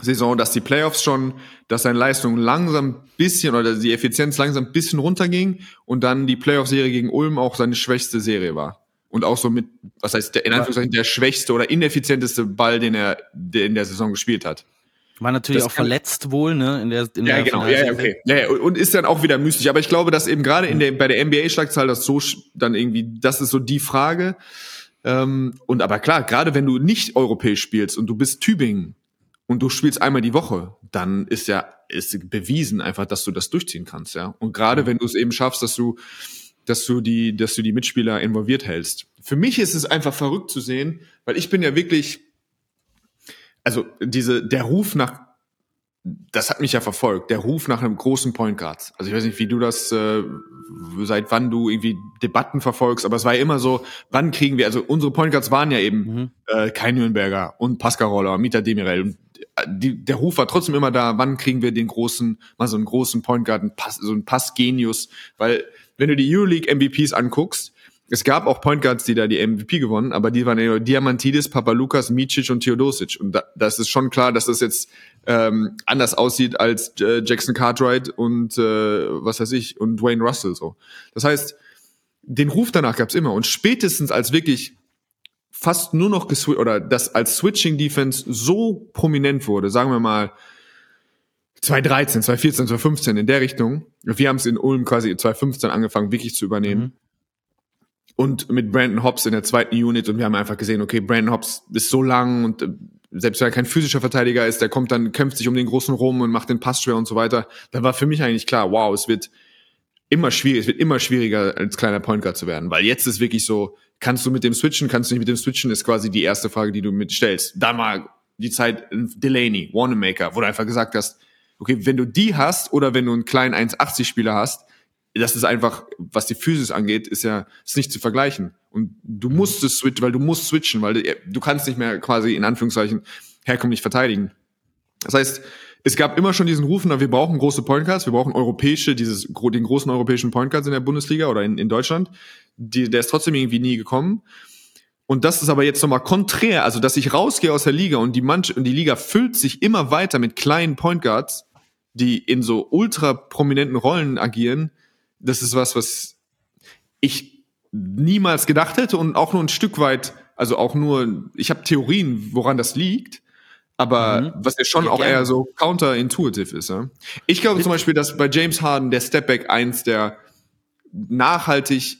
Saison, dass die Playoffs schon, dass seine Leistung langsam bisschen oder die Effizienz langsam bisschen runterging und dann die Playoff-Serie gegen Ulm auch seine schwächste Serie war. Und auch so mit, was heißt, der, in Anführungszeichen der schwächste oder ineffizienteste Ball, den er der in der Saison gespielt hat. War natürlich das auch verletzt wohl, ne? In der, in ja, der genau. Ja, ja, okay. Ja, ja, und ist dann auch wieder müßig. Aber ich glaube, dass eben gerade in der, bei der NBA-Schlagzahl das so dann irgendwie, das ist so die Frage. Ähm, und aber klar, gerade wenn du nicht europäisch spielst und du bist Tübingen und du spielst einmal die Woche, dann ist ja ist bewiesen einfach, dass du das durchziehen kannst, ja. Und gerade wenn du es eben schaffst, dass du dass du die, dass du die Mitspieler involviert hältst. Für mich ist es einfach verrückt zu sehen, weil ich bin ja wirklich, also diese, der Ruf nach, das hat mich ja verfolgt, der Ruf nach einem großen Point Guard. Also ich weiß nicht, wie du das, äh, seit wann du irgendwie Debatten verfolgst, aber es war ja immer so, wann kriegen wir, also unsere Point Guards waren ja eben mhm. äh, Kai Nürnberger und Pascal Roller, Mita Demirel und die, der Ruf war trotzdem immer da, wann kriegen wir den großen, mal so einen großen Point Guard, einen Pass, so einen Passgenius, weil wenn du die Euroleague MVPs anguckst, es gab auch Point Guards, die da die MVP gewonnen, aber die waren ja Diamantidis, Papalukas, Micic und Theodosic. Und da, das ist schon klar, dass das jetzt ähm, anders aussieht als äh, Jackson Cartwright und äh, was weiß ich und Dwayne Russell so. Das heißt, den Ruf danach gab's immer und spätestens als wirklich fast nur noch geswitcht oder das als Switching Defense so prominent wurde, sagen wir mal 2013, 2014, 2015 in der Richtung. Wir haben es in Ulm quasi 2015 angefangen, wirklich zu übernehmen. Mhm. Und mit Brandon Hobbs in der zweiten Unit und wir haben einfach gesehen, okay, Brandon Hobbs ist so lang und äh, selbst wenn er kein physischer Verteidiger ist, der kommt dann, kämpft sich um den großen rum und macht den Pass schwer und so weiter. Da war für mich eigentlich klar, wow, es wird immer schwierig, es wird immer schwieriger, als kleiner Point Guard zu werden. Weil jetzt ist wirklich so, kannst du mit dem switchen, kannst du nicht mit dem switchen, ist quasi die erste Frage, die du mit stellst. Da mal die Zeit Delaney, Wanamaker, wo du einfach gesagt hast, okay, wenn du die hast oder wenn du einen kleinen 1,80 Spieler hast, das ist einfach, was die Physis angeht, ist ja ist nicht zu vergleichen. Und du musst es switchen, weil du musst switchen, weil du, du kannst nicht mehr quasi in Anführungszeichen herkömmlich verteidigen. Das heißt, es gab immer schon diesen Ruf nach, wir brauchen große Point Guards, wir brauchen europäische, dieses, den großen europäischen Point Guards in der Bundesliga oder in, in Deutschland. Die, der ist trotzdem irgendwie nie gekommen. Und das ist aber jetzt nochmal konträr, also dass ich rausgehe aus der Liga und die Mannschaft und die Liga füllt sich immer weiter mit kleinen Point Guards, die in so ultra prominenten Rollen agieren. Das ist was, was ich niemals gedacht hätte und auch nur ein Stück weit, also auch nur, ich habe Theorien, woran das liegt, aber mhm. was ja schon ja, auch gerne. eher so counterintuitive ist. Ja? Ich glaube zum Beispiel, dass bei James Harden der Stepback eins der nachhaltig,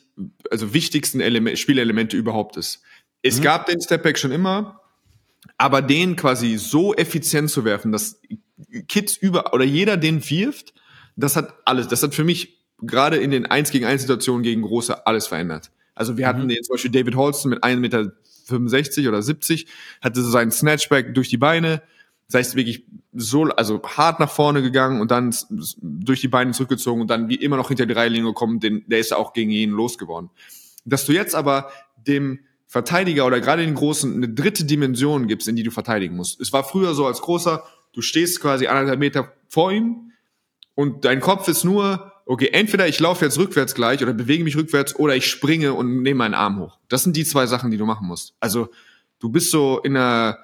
also wichtigsten Element, Spielelemente überhaupt ist. Es mhm. gab den Stepback schon immer, aber den quasi so effizient zu werfen, dass Kids über oder jeder den wirft, das hat alles, das hat für mich gerade in den 1 gegen 1 Situationen gegen große alles verändert. Also wir hatten mhm. den zum Beispiel David Holston mit 1,65 Meter oder 70, hatte so seinen Snatchback durch die Beine, das heißt wirklich so, also hart nach vorne gegangen und dann durch die Beine zurückgezogen und dann wie immer noch hinter die Reihenlinie gekommen, den, der ist auch gegen jeden losgeworden. Dass du jetzt aber dem Verteidiger oder gerade den Großen eine dritte Dimension gibst, in die du verteidigen musst. Es war früher so als Großer, du stehst quasi anderthalb Meter vor ihm und dein Kopf ist nur, okay, entweder ich laufe jetzt rückwärts gleich oder bewege mich rückwärts oder ich springe und nehme meinen Arm hoch. Das sind die zwei Sachen, die du machen musst. Also du bist so in einer,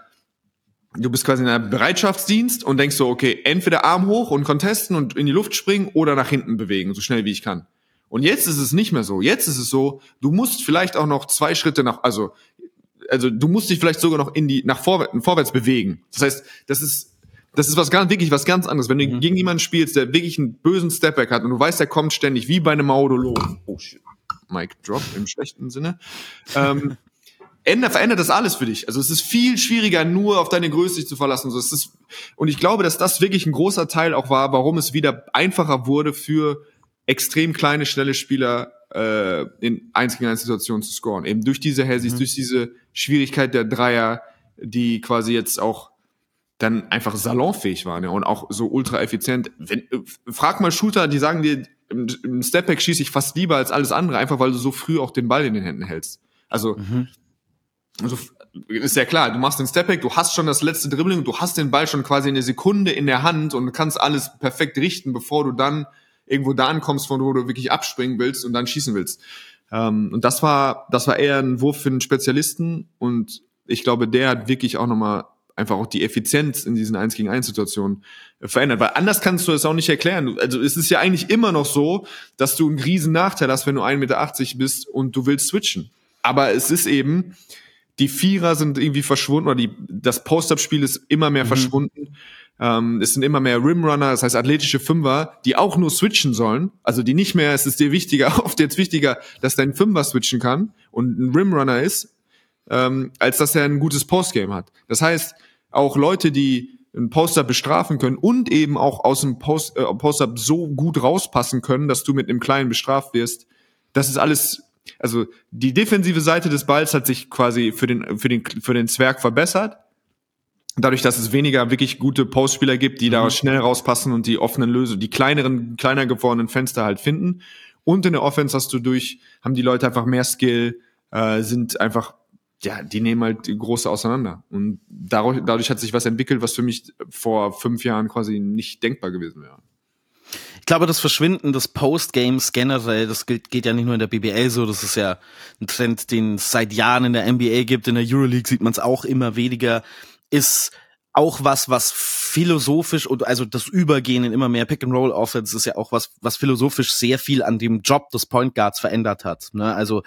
du bist quasi in einer Bereitschaftsdienst und denkst so, okay, entweder Arm hoch und contesten und in die Luft springen oder nach hinten bewegen, so schnell wie ich kann. Und jetzt ist es nicht mehr so. Jetzt ist es so, du musst vielleicht auch noch zwei Schritte nach, also, also du musst dich vielleicht sogar noch in die, nach vorwärts, vorwärts bewegen. Das heißt, das ist, das ist was ganz, wirklich was ganz anderes. Wenn du mhm. gegen jemanden spielst, der wirklich einen bösen Stepback hat und du weißt, der kommt ständig, wie bei einem Maudolo. Oh shit. Mic drop im schlechten Sinne. Ähm, ändert, verändert das alles für dich. Also es ist viel schwieriger, nur auf deine Größe sich zu verlassen. So, es ist, und ich glaube, dass das wirklich ein großer Teil auch war, warum es wieder einfacher wurde für extrem kleine, schnelle Spieler äh, in 1 gegen 1 Situationen zu scoren. Eben durch diese Hellsicht, mhm. durch diese Schwierigkeit der Dreier, die quasi jetzt auch dann einfach salonfähig waren ja, und auch so ultra effizient. Wenn, äh, frag mal Shooter, die sagen dir, im Stepback schieße ich fast lieber als alles andere, einfach weil du so früh auch den Ball in den Händen hältst. Also, mhm. also ist ja klar, du machst den Stepback, du hast schon das letzte Dribbling, du hast den Ball schon quasi eine Sekunde in der Hand und kannst alles perfekt richten, bevor du dann irgendwo da ankommst, von wo du wirklich abspringen willst und dann schießen willst. Ähm, und das war, das war eher ein Wurf für einen Spezialisten und ich glaube, der hat wirklich auch nochmal einfach auch die Effizienz in diesen 1 gegen 1 Situationen äh, verändert. Weil anders kannst du das auch nicht erklären. Also es ist ja eigentlich immer noch so, dass du einen riesen Nachteil hast, wenn du 1,80 Meter bist und du willst switchen. Aber es ist eben, die Vierer sind irgendwie verschwunden oder die, das Post-Up-Spiel ist immer mehr mhm. verschwunden. Ähm, es sind immer mehr Rimrunner, das heißt athletische Fünfer, die auch nur switchen sollen. Also die nicht mehr, es ist dir wichtiger, oft jetzt wichtiger, dass dein Fünfer switchen kann und ein Rimrunner ist, ähm, als dass er ein gutes Postgame hat. Das heißt, auch Leute, die ein Poster bestrafen können und eben auch aus dem Post, äh, Poster so gut rauspassen können, dass du mit einem kleinen bestraft wirst. Das ist alles, also die defensive Seite des Balls hat sich quasi für den, für den, für den Zwerg verbessert. Dadurch, dass es weniger wirklich gute Postspieler gibt, die mhm. da schnell rauspassen und die offenen Lösungen, die kleineren, kleiner gewordenen Fenster halt finden. Und in der Offense hast du durch, haben die Leute einfach mehr Skill, äh, sind einfach ja, die nehmen halt große auseinander. Und dadurch, dadurch hat sich was entwickelt, was für mich vor fünf Jahren quasi nicht denkbar gewesen wäre. Ich glaube, das Verschwinden des Postgames generell, das gilt, geht ja nicht nur in der BBL so, das ist ja ein Trend, den es seit Jahren in der NBA gibt, in der Euroleague sieht man es auch immer weniger, ist auch was, was philosophisch und also das Übergehen in immer mehr Pick-and-Roll-Offense ist ja auch was, was philosophisch sehr viel an dem Job des Point Guards verändert hat. Ne? Also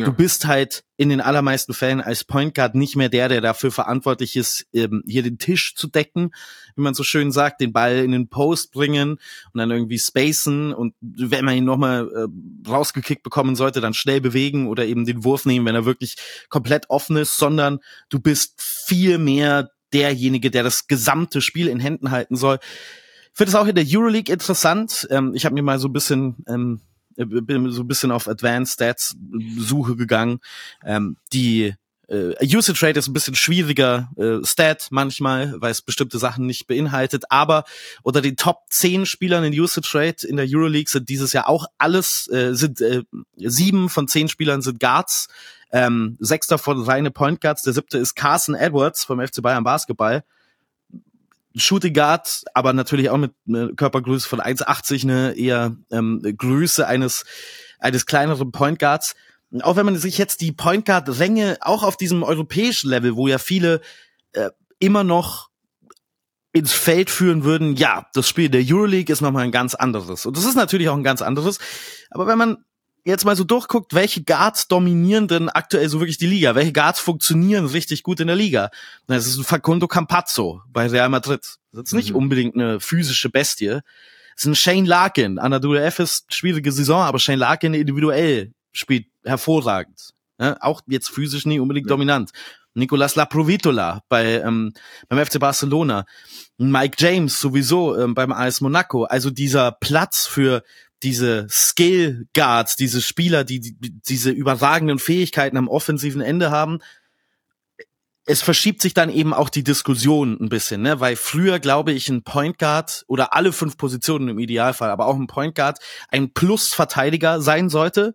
ja. Du bist halt in den allermeisten Fällen als Point Guard nicht mehr der, der dafür verantwortlich ist, ähm, hier den Tisch zu decken, wie man so schön sagt, den Ball in den Post bringen und dann irgendwie spacen und wenn man ihn nochmal äh, rausgekickt bekommen sollte, dann schnell bewegen oder eben den Wurf nehmen, wenn er wirklich komplett offen ist, sondern du bist viel mehr derjenige, der das gesamte Spiel in Händen halten soll. Ich finde es auch in der Euroleague interessant. Ähm, ich habe mir mal so ein bisschen ähm, äh, bin so ein bisschen auf Advanced Stats Suche gegangen. Ähm, die äh, Usage Rate ist ein bisschen schwieriger äh, Stat manchmal, weil es bestimmte Sachen nicht beinhaltet, aber unter den Top 10 Spielern in Usage Rate in der Euroleague sind dieses Jahr auch alles, äh, sind äh, sieben von zehn Spielern sind Guards, ähm, sechs davon reine Point Guards, der siebte ist Carson Edwards vom FC Bayern Basketball. Shooting Guard, aber natürlich auch mit einer Körpergröße von 1,80, eine eher ähm, Größe eines eines kleineren Point Guards. Auch wenn man sich jetzt die Point Guard Ränge auch auf diesem europäischen Level, wo ja viele äh, immer noch ins Feld führen würden, ja, das Spiel der Euroleague ist nochmal ein ganz anderes. Und das ist natürlich auch ein ganz anderes. Aber wenn man jetzt mal so durchguckt, welche Guards dominieren denn aktuell so wirklich die Liga? Welche Guards funktionieren richtig gut in der Liga? Das ist ein Facundo Campazzo bei Real Madrid. Das ist nicht mhm. unbedingt eine physische Bestie. Das ist ein Shane Larkin. An der WF ist schwierige Saison, aber Shane Larkin individuell spielt hervorragend. Ja, auch jetzt physisch nicht unbedingt ja. dominant. Nicolas Laprovitola bei ähm, beim FC Barcelona, Mike James sowieso ähm, beim AS Monaco. Also dieser Platz für diese Skill Guards, diese Spieler, die, die diese überragenden Fähigkeiten am offensiven Ende haben, es verschiebt sich dann eben auch die Diskussion ein bisschen, ne? Weil früher, glaube ich, ein Point Guard oder alle fünf Positionen im Idealfall, aber auch ein Point Guard ein Plus-Verteidiger sein sollte.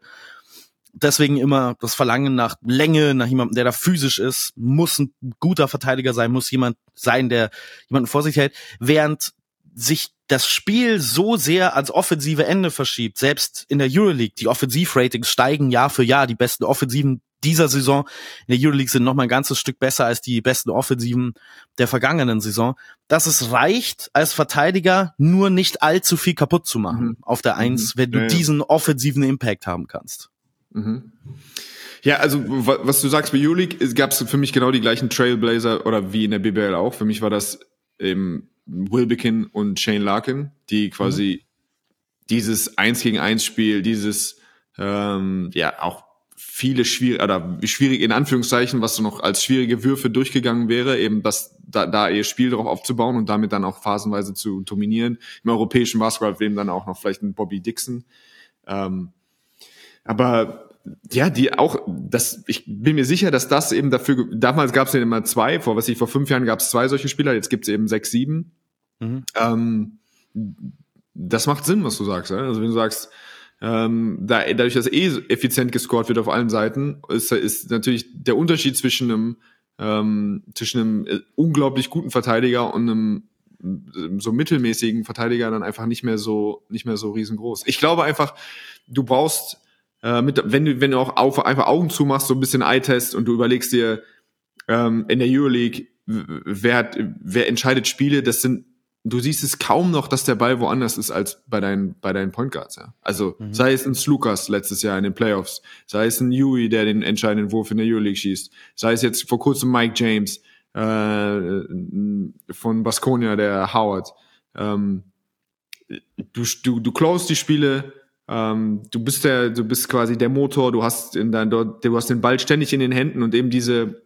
Deswegen immer das Verlangen nach Länge, nach jemandem, der da physisch ist, muss ein guter Verteidiger sein, muss jemand sein, der jemanden vor sich hält. Während sich das Spiel so sehr ans offensive Ende verschiebt, selbst in der Euroleague, die Offensivratings steigen Jahr für Jahr, die besten Offensiven dieser Saison in der Euroleague sind noch mal ein ganzes Stück besser als die besten Offensiven der vergangenen Saison, dass es reicht, als Verteidiger nur nicht allzu viel kaputt zu machen mhm. auf der Eins, mhm. wenn du ja, diesen offensiven Impact haben kannst. Mhm. Ja, also was du sagst bei Euroleague, gab es für mich genau die gleichen Trailblazer oder wie in der BBL auch. Für mich war das eben Wilbekin und Shane Larkin, die quasi mhm. dieses Eins gegen Eins Spiel, dieses ähm, ja auch viele schwierig oder schwierig in Anführungszeichen, was so noch als schwierige Würfe durchgegangen wäre, eben das da, da ihr Spiel darauf aufzubauen und damit dann auch phasenweise zu dominieren. Im europäischen Basketball eben dann auch noch vielleicht ein Bobby Dixon. Ähm, aber ja, die auch, das, ich bin mir sicher, dass das eben dafür, damals gab es ja immer zwei, vor was ich, vor fünf Jahren gab es zwei solche Spieler, jetzt gibt es eben sechs, sieben. Mhm. Ähm, das macht Sinn, was du sagst. Ja? Also wenn du sagst, ähm, da, dadurch, dass eh effizient gescored wird auf allen Seiten, ist, ist natürlich der Unterschied zwischen einem, ähm, zwischen einem äh, unglaublich guten Verteidiger und einem äh, so mittelmäßigen Verteidiger dann einfach nicht mehr so nicht mehr so riesengroß. Ich glaube einfach, du brauchst äh, mit, wenn du wenn du auch auf, einfach Augen zumachst, so ein bisschen Eye-Test und du überlegst dir ähm, in der Euroleague, wer wer entscheidet Spiele, das sind du siehst es kaum noch, dass der Ball woanders ist als bei deinen, bei deinen Point Guards, ja. Also, mhm. sei es ein Slukas letztes Jahr in den Playoffs, sei es ein Yui, der den entscheidenden Wurf in der Euroleague schießt, sei es jetzt vor kurzem Mike James, äh, von Baskonia, der Howard. Ähm, du, du, du close die Spiele, ähm, du bist der, du bist quasi der Motor, du hast in dein, du hast den Ball ständig in den Händen und eben diese,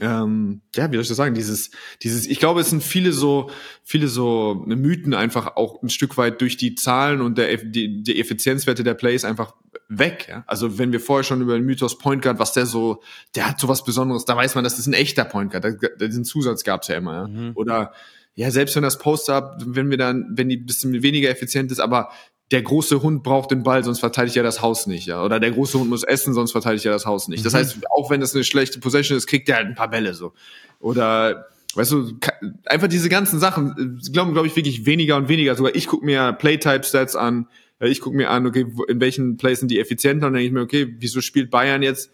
ähm, ja, wie soll ich das sagen, dieses, dieses, ich glaube, es sind viele so, viele so Mythen einfach auch ein Stück weit durch die Zahlen und der, die, die Effizienzwerte der Plays einfach weg. Ja? Also wenn wir vorher schon über den Mythos Point Guard, was der so, der hat so was Besonderes, da weiß man, das ist ein echter Point Guard. Da, diesen Zusatz gab's ja immer. Ja? Mhm. Oder ja, selbst wenn das Post-up, wenn wir dann, wenn die bisschen weniger effizient ist, aber der große Hund braucht den Ball, sonst verteidigt er das Haus nicht, ja. Oder der große Hund muss essen, sonst verteidigt er das Haus nicht. Das mhm. heißt, auch wenn es eine schlechte Possession ist, kriegt er halt ein paar Bälle so. Oder weißt du, einfach diese ganzen Sachen, äh, glauben, glaube ich, wirklich weniger und weniger. Sogar ich gucke mir Playtype-Stats an, ich gucke mir an, okay, in welchen Plays sind die effizienter und dann denke ich mir, okay, wieso spielt Bayern jetzt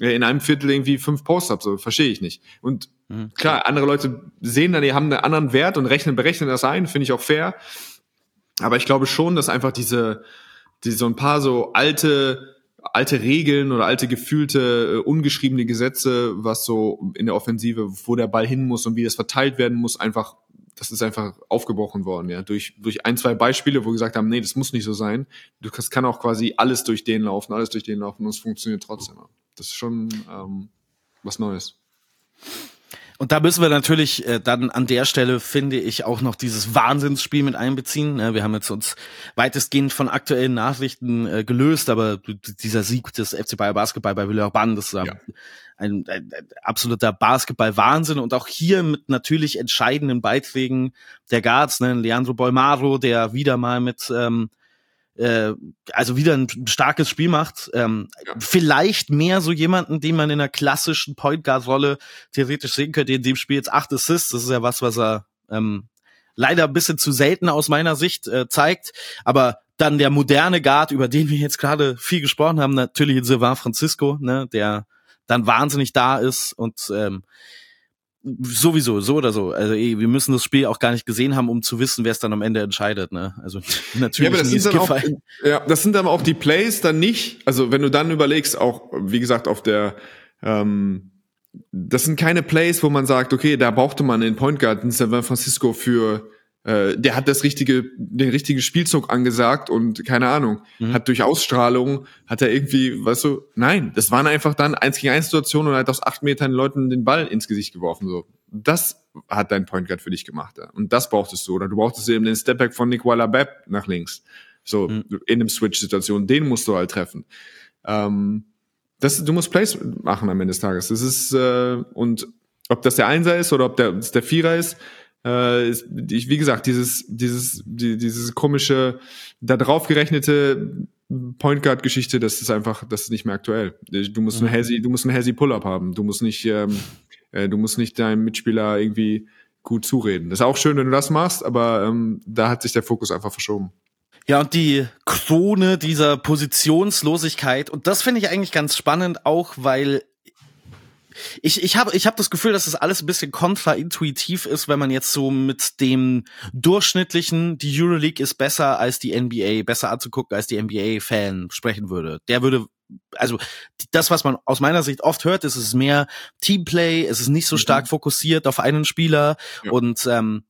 äh, in einem Viertel irgendwie fünf Post-ups? So, verstehe ich nicht. Und mhm. klar, andere Leute sehen dann, die haben einen anderen Wert und rechnen, berechnen das ein, finde ich auch fair. Aber ich glaube schon, dass einfach diese, die so ein paar so alte, alte Regeln oder alte gefühlte, uh, ungeschriebene Gesetze, was so in der Offensive, wo der Ball hin muss und wie das verteilt werden muss, einfach, das ist einfach aufgebrochen worden, ja. Durch, durch ein, zwei Beispiele, wo wir gesagt haben, nee, das muss nicht so sein. Du kannst, kann auch quasi alles durch den laufen, alles durch den laufen und es funktioniert trotzdem. Das ist schon ähm, was Neues. Und da müssen wir natürlich äh, dann an der Stelle, finde ich, auch noch dieses Wahnsinnsspiel mit einbeziehen. Ne? Wir haben jetzt uns weitestgehend von aktuellen Nachrichten äh, gelöst, aber dieser Sieg des FC Bayer Basketball bei Villeurbanne, das ist ja. ein, ein, ein absoluter Basketball-Wahnsinn und auch hier mit natürlich entscheidenden Beiträgen der Guards, ne? Leandro Bolmaro, der wieder mal mit ähm, äh, also wieder ein starkes Spiel macht. Ähm, ja. Vielleicht mehr so jemanden, den man in einer klassischen Point Guard Rolle theoretisch sehen könnte. In dem Spiel jetzt acht Assists. Das ist ja was, was er ähm, leider ein bisschen zu selten aus meiner Sicht äh, zeigt. Aber dann der moderne Guard, über den wir jetzt gerade viel gesprochen haben, natürlich in Sylvain Francisco, ne, der dann wahnsinnig da ist und ähm, sowieso, so oder so. Also ey, wir müssen das Spiel auch gar nicht gesehen haben, um zu wissen, wer es dann am Ende entscheidet. Ne? Also natürlich. Ja, aber das sind dann auch, ja, das sind aber auch die Plays dann nicht. Also wenn du dann überlegst, auch wie gesagt auf der, ähm, das sind keine Plays, wo man sagt, okay, da brauchte man den Point Guard in San Francisco für äh, der hat das richtige, den richtigen Spielzug angesagt und keine Ahnung, mhm. hat durch Ausstrahlung, hat er irgendwie, weißt du, nein, das waren einfach dann eins gegen eins Situationen und er hat aus acht Metern Leuten den Ball ins Gesicht geworfen, so. Das hat dein Point Guard für dich gemacht, ja. Und das brauchtest du, oder du brauchtest eben den Stepback von Nicola Bepp nach links. So, mhm. in einem Switch-Situation, den musst du halt treffen. Ähm, das, du musst Plays machen am Ende des Tages. Das ist, äh, und ob das der Einser ist oder ob der, das der Vierer ist, äh, ich, wie gesagt, dieses, dieses, die, dieses komische, da drauf gerechnete Point Guard Geschichte, das ist einfach, das ist nicht mehr aktuell. Du musst mhm. einen Hazy, du musst einen Hazy Pull-up haben. Du musst nicht, ähm, äh, du musst nicht deinem Mitspieler irgendwie gut zureden. Das ist auch schön, wenn du das machst, aber ähm, da hat sich der Fokus einfach verschoben. Ja, und die Krone dieser Positionslosigkeit, und das finde ich eigentlich ganz spannend, auch weil ich, ich habe ich hab das Gefühl, dass das alles ein bisschen kontraintuitiv ist, wenn man jetzt so mit dem durchschnittlichen, die Euroleague ist besser als die NBA, besser anzugucken als die NBA-Fan sprechen würde. Der würde also das, was man aus meiner Sicht oft hört, ist es ist mehr Teamplay, es ist nicht so stark mhm. fokussiert auf einen Spieler ja. und ähm,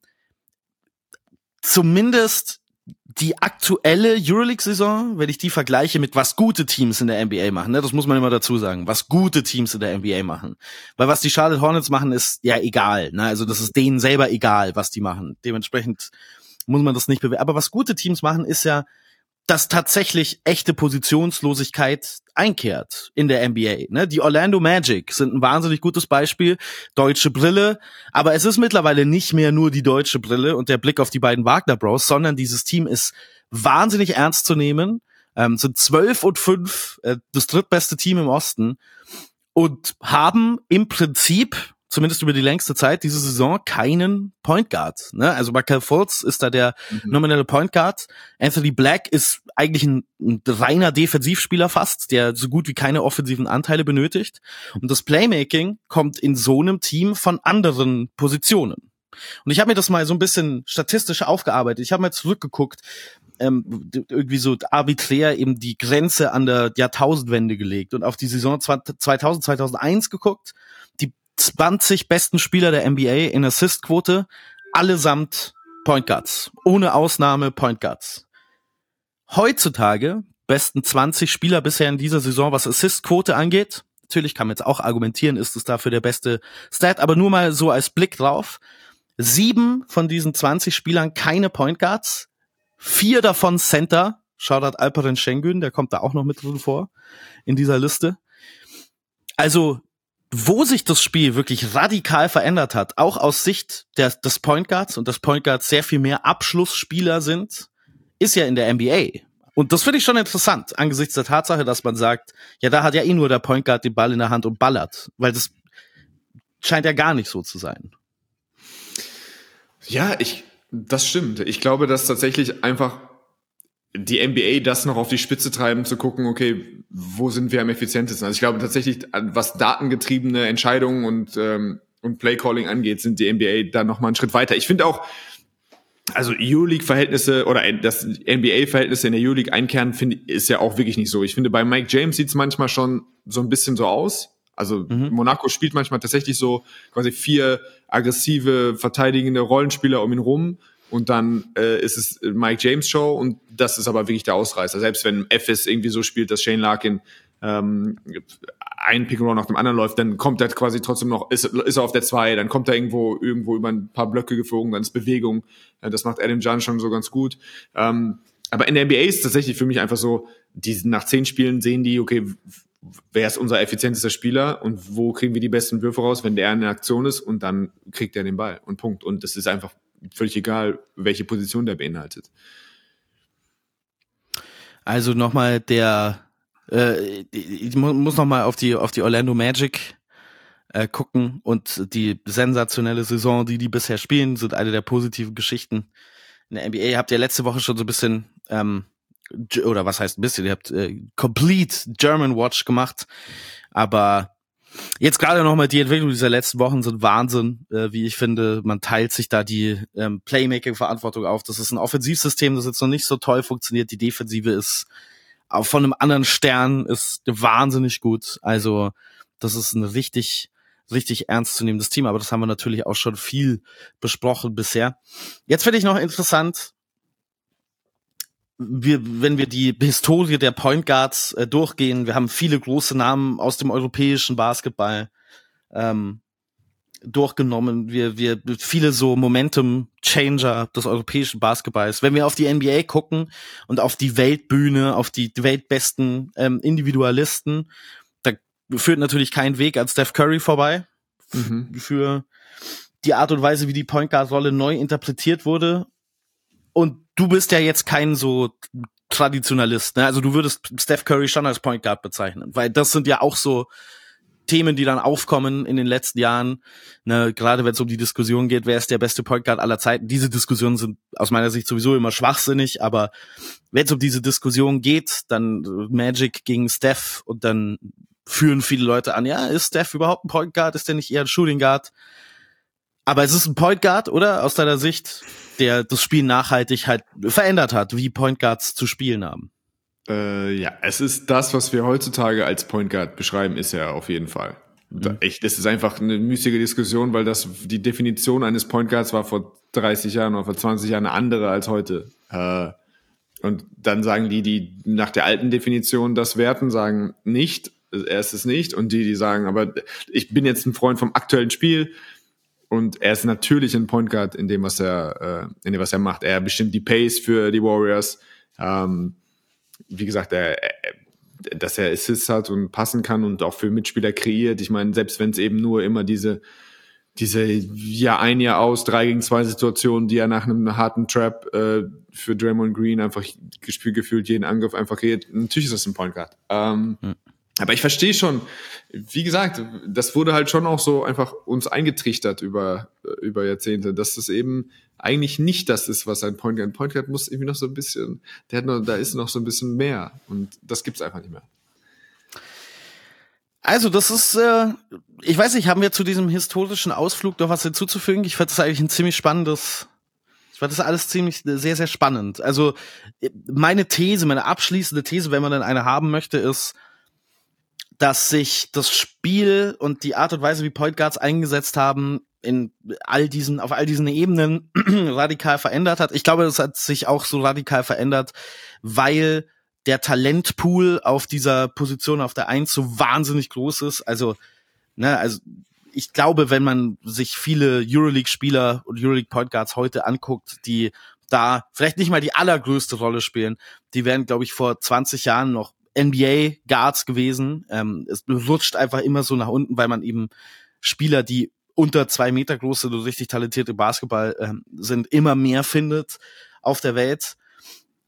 zumindest die aktuelle Euroleague-Saison, wenn ich die vergleiche mit was gute Teams in der NBA machen, ne, das muss man immer dazu sagen, was gute Teams in der NBA machen. Weil was die Charlotte Hornets machen, ist ja egal. Ne? Also das ist denen selber egal, was die machen. Dementsprechend muss man das nicht bewerten. Aber was gute Teams machen, ist ja, dass tatsächlich echte Positionslosigkeit einkehrt in der NBA. Ne? Die Orlando Magic sind ein wahnsinnig gutes Beispiel. Deutsche Brille. Aber es ist mittlerweile nicht mehr nur die deutsche Brille und der Blick auf die beiden Wagner Bros, sondern dieses Team ist wahnsinnig ernst zu nehmen. Ähm, sind zwölf und fünf, äh, das drittbeste Team im Osten und haben im Prinzip zumindest über die längste Zeit diese Saison keinen Point Guard. Ne? Also Michael Fultz ist da der mhm. nominelle Point Guard. Anthony Black ist eigentlich ein, ein, reiner Defensivspieler fast, der so gut wie keine offensiven Anteile benötigt. Und das Playmaking kommt in so einem Team von anderen Positionen. Und ich habe mir das mal so ein bisschen statistisch aufgearbeitet. Ich habe mal zurückgeguckt, ähm, irgendwie so arbiträr eben die Grenze an der Jahrtausendwende gelegt und auf die Saison 2000, 2001 geguckt 20 besten Spieler der NBA in Assistquote, allesamt Point Guards. Ohne Ausnahme Point Guards. Heutzutage besten 20 Spieler bisher in dieser Saison, was Assistquote angeht. Natürlich kann man jetzt auch argumentieren, ist es dafür der beste Stat, aber nur mal so als Blick drauf. Sieben von diesen 20 Spielern keine Point Guards, vier davon Center. Shoutout Alperen Schengen, der kommt da auch noch mit drin vor in dieser Liste. Also wo sich das Spiel wirklich radikal verändert hat, auch aus Sicht der, des Point Guards und des Point Guards sehr viel mehr Abschlussspieler sind, ist ja in der NBA. Und das finde ich schon interessant, angesichts der Tatsache, dass man sagt, ja, da hat ja eh nur der Point Guard den Ball in der Hand und ballert, weil das scheint ja gar nicht so zu sein. Ja, ich, das stimmt. Ich glaube, dass tatsächlich einfach die NBA das noch auf die Spitze treiben, zu gucken, okay, wo sind wir am effizientesten? Also ich glaube tatsächlich, was datengetriebene Entscheidungen und, ähm, und Playcalling angeht, sind die NBA da noch mal einen Schritt weiter. Ich finde auch, also EU-League-Verhältnisse oder das NBA-Verhältnisse in der EU-League einkehren, finde ist ja auch wirklich nicht so. Ich finde, bei Mike James sieht es manchmal schon so ein bisschen so aus. Also mhm. Monaco spielt manchmal tatsächlich so quasi vier aggressive, verteidigende Rollenspieler um ihn rum und dann äh, ist es Mike James Show und das ist aber wirklich der Ausreißer. Selbst wenn FS irgendwie so spielt, dass Shane Larkin ähm, ein Pick and Roll nach dem anderen läuft, dann kommt er quasi trotzdem noch, ist, ist er auf der zwei, dann kommt er irgendwo irgendwo über ein paar Blöcke geflogen, dann ist Bewegung. Ja, das macht Adam John schon so ganz gut. Ähm, aber in der NBA ist es tatsächlich für mich einfach so, die nach zehn Spielen sehen die, okay, wer ist unser effizientester Spieler und wo kriegen wir die besten Würfe raus, wenn der in Aktion ist und dann kriegt er den Ball und Punkt. Und das ist einfach völlig egal, welche Position der beinhaltet. Also nochmal der, äh, ich muss nochmal auf die, auf die Orlando Magic äh, gucken und die sensationelle Saison, die die bisher spielen, sind eine der positiven Geschichten in der NBA. Habt ihr letzte Woche schon so ein bisschen, ähm, oder was heißt ein bisschen, ihr habt äh, Complete German Watch gemacht, aber Jetzt gerade nochmal die Entwicklung dieser letzten Wochen sind Wahnsinn, äh, wie ich finde. Man teilt sich da die ähm, Playmaking-Verantwortung auf. Das ist ein Offensivsystem, das jetzt noch nicht so toll funktioniert. Die Defensive ist auch von einem anderen Stern, ist wahnsinnig gut. Also das ist ein richtig, richtig ernstzunehmendes Team. Aber das haben wir natürlich auch schon viel besprochen bisher. Jetzt finde ich noch interessant, wir, wenn wir die Historie der Point Guards äh, durchgehen, wir haben viele große Namen aus dem europäischen Basketball ähm, durchgenommen. Wir, wir viele so Momentum Changer des europäischen Basketballs. Wenn wir auf die NBA gucken und auf die Weltbühne, auf die weltbesten ähm, Individualisten, da führt natürlich kein Weg an Steph Curry vorbei. Mhm. Für die Art und Weise, wie die Point Guard Rolle neu interpretiert wurde und du bist ja jetzt kein so Traditionalist, ne? Also du würdest Steph Curry schon als Point Guard bezeichnen, weil das sind ja auch so Themen, die dann aufkommen in den letzten Jahren, ne, gerade wenn es um die Diskussion geht, wer ist der beste Point Guard aller Zeiten. Diese Diskussionen sind aus meiner Sicht sowieso immer schwachsinnig, aber wenn es um diese Diskussion geht, dann Magic gegen Steph und dann führen viele Leute an, ja, ist Steph überhaupt ein Point Guard? Ist der nicht eher ein Shooting Guard? Aber es ist ein Point Guard, oder? Aus deiner Sicht? Der das Spiel nachhaltig halt verändert hat, wie Point Guards zu spielen haben. Äh, ja, es ist das, was wir heutzutage als Point Guard beschreiben, ist er auf jeden Fall. Mhm. Echt, das ist einfach eine müßige Diskussion, weil das die Definition eines Point Guards war vor 30 Jahren oder vor 20 Jahren eine andere als heute. Äh, und dann sagen die, die nach der alten Definition das werten, sagen nicht, er ist es nicht. Und die, die sagen, aber ich bin jetzt ein Freund vom aktuellen Spiel, und er ist natürlich ein Point Guard in dem, was er, äh, in dem, was er macht. Er bestimmt die Pace für die Warriors. Ähm, wie gesagt, er, dass er Assists hat und passen kann und auch für Mitspieler kreiert. Ich meine, selbst wenn es eben nur immer diese diese Jahr ein Jahr aus drei gegen zwei Situationen, die er nach einem harten Trap äh, für Draymond Green einfach gespielt gefühlt jeden Angriff einfach kreiert. Natürlich ist das ein Point Guard. Ähm, hm. Aber ich verstehe schon, wie gesagt, das wurde halt schon auch so einfach uns eingetrichtert über, über Jahrzehnte, dass das eben eigentlich nicht das ist, was ein Point Guard. Point Guard muss irgendwie noch so ein bisschen, der hat noch, da ist noch so ein bisschen mehr und das gibt's einfach nicht mehr. Also, das ist, äh, ich weiß nicht, haben wir zu diesem historischen Ausflug noch was hinzuzufügen? Ich fand das eigentlich ein ziemlich spannendes, ich fand das alles ziemlich, sehr, sehr spannend. Also, meine These, meine abschließende These, wenn man denn eine haben möchte, ist, dass sich das Spiel und die Art und Weise, wie Point Guards eingesetzt haben, in all diesen, auf all diesen Ebenen radikal verändert hat. Ich glaube, das hat sich auch so radikal verändert, weil der Talentpool auf dieser Position auf der Eins so wahnsinnig groß ist. Also, ne, also ich glaube, wenn man sich viele Euroleague-Spieler und Euroleague-Point Guards heute anguckt, die da vielleicht nicht mal die allergrößte Rolle spielen, die wären, glaube ich, vor 20 Jahren noch NBA-Guards gewesen. Ähm, es rutscht einfach immer so nach unten, weil man eben Spieler, die unter zwei Meter groß sind und richtig talentierte Basketball ähm, sind, immer mehr findet auf der Welt.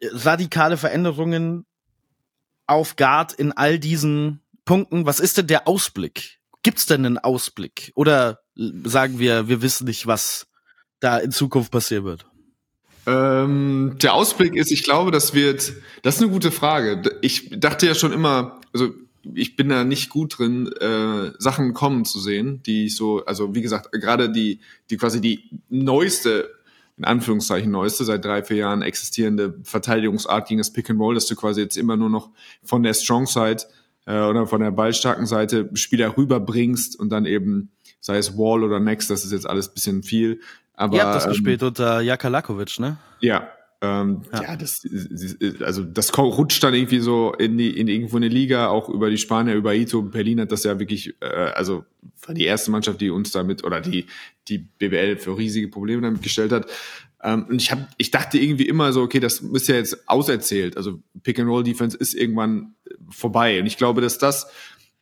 Radikale Veränderungen auf Guard in all diesen Punkten. Was ist denn der Ausblick? Gibt's denn einen Ausblick? Oder sagen wir, wir wissen nicht, was da in Zukunft passieren wird? Ähm, der Ausblick ist, ich glaube, das wird, das ist eine gute Frage. Ich dachte ja schon immer, also ich bin da nicht gut drin, äh, Sachen kommen zu sehen, die ich so, also wie gesagt, gerade die, die quasi die neueste, in Anführungszeichen neueste, seit drei, vier Jahren existierende Verteidigungsart gegen das Pick and Roll, dass du quasi jetzt immer nur noch von der Strong Side äh, oder von der ballstarken Seite Spieler rüberbringst und dann eben, sei es Wall oder Next, das ist jetzt alles bisschen viel, aber, Ihr habt das ähm, gespielt unter Jaka Lakovic, ne? Ja, ähm, ja. ja, das, also das rutscht dann irgendwie so in die in irgendwo eine Liga, auch über die Spanier, über Ito. Berlin hat das ja wirklich, äh, also war die erste Mannschaft, die uns damit oder die die BBL für riesige Probleme damit gestellt hat. Ähm, und ich habe, ich dachte irgendwie immer so, okay, das ist ja jetzt auserzählt. Also Pick and Roll Defense ist irgendwann vorbei. Und ich glaube, dass das,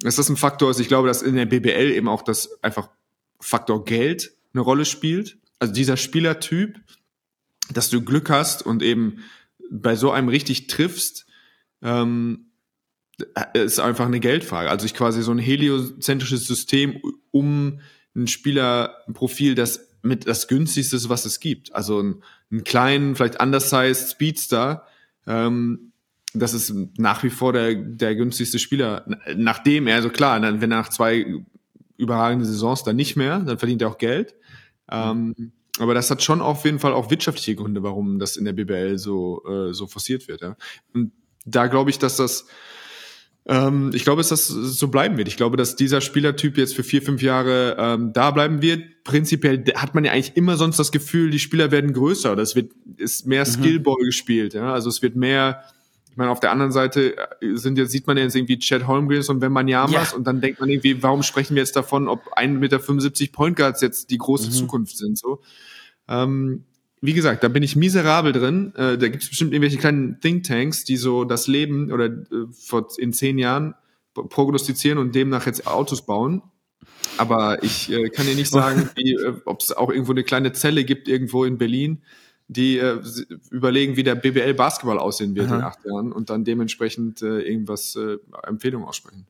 dass das ein Faktor ist. Ich glaube, dass in der BBL eben auch das einfach Faktor Geld eine Rolle spielt also dieser Spielertyp, dass du Glück hast und eben bei so einem richtig triffst, ähm, ist einfach eine Geldfrage. Also ich quasi so ein heliozentrisches System um ein Spielerprofil, das mit das günstigste was es gibt. Also ein, einen kleinen, vielleicht undersized Speedster, ähm, das ist nach wie vor der, der günstigste Spieler. Nachdem er, also klar, wenn er nach zwei überragenden Saisons dann nicht mehr, dann verdient er auch Geld. Ähm, aber das hat schon auf jeden Fall auch wirtschaftliche Gründe, warum das in der BBL so, äh, so forciert wird. Ja. Und da glaube ich, dass das, ähm, ich glaube, dass das so bleiben wird. Ich glaube, dass dieser Spielertyp jetzt für vier, fünf Jahre ähm, da bleiben wird. Prinzipiell hat man ja eigentlich immer sonst das Gefühl, die Spieler werden größer oder es wird ist mehr mhm. Skillball gespielt. Ja. Also es wird mehr meine, auf der anderen Seite äh, sind jetzt, sieht man jetzt irgendwie Chad Holmgren und Wembanyama's ja. und dann denkt man irgendwie, warum sprechen wir jetzt davon, ob 1,75 Meter Point Guards jetzt die große mhm. Zukunft sind, so. Ähm, wie gesagt, da bin ich miserabel drin. Äh, da gibt es bestimmt irgendwelche kleinen Thinktanks, die so das Leben oder äh, vor, in zehn Jahren prognostizieren und demnach jetzt Autos bauen. Aber ich äh, kann dir nicht sagen, äh, ob es auch irgendwo eine kleine Zelle gibt irgendwo in Berlin, die äh, überlegen, wie der BBL Basketball aussehen wird Aha. in acht Jahren und dann dementsprechend äh, irgendwas äh, Empfehlungen aussprechen.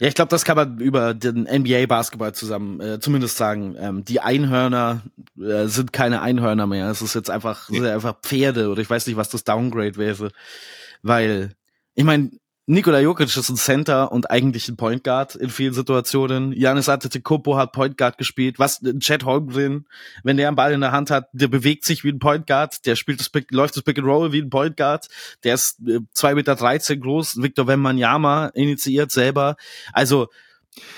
Ja, ich glaube, das kann man über den NBA Basketball zusammen äh, zumindest sagen. Ähm, die Einhörner äh, sind keine Einhörner mehr. Es ist jetzt einfach, ja. einfach Pferde oder ich weiß nicht, was das Downgrade wäre, weil ich meine, Nikola Jokic ist ein Center und eigentlich ein Point Guard in vielen Situationen. Janis Antetokounmpo hat Point Guard gespielt. Was Chad Holmgren, wenn der einen Ball in der Hand hat, der bewegt sich wie ein Point Guard, der spielt das Pick, läuft das Pick and Roll wie ein Point Guard. Der ist äh, zwei Meter dreizehn groß. Victor Wembanyama initiiert selber. Also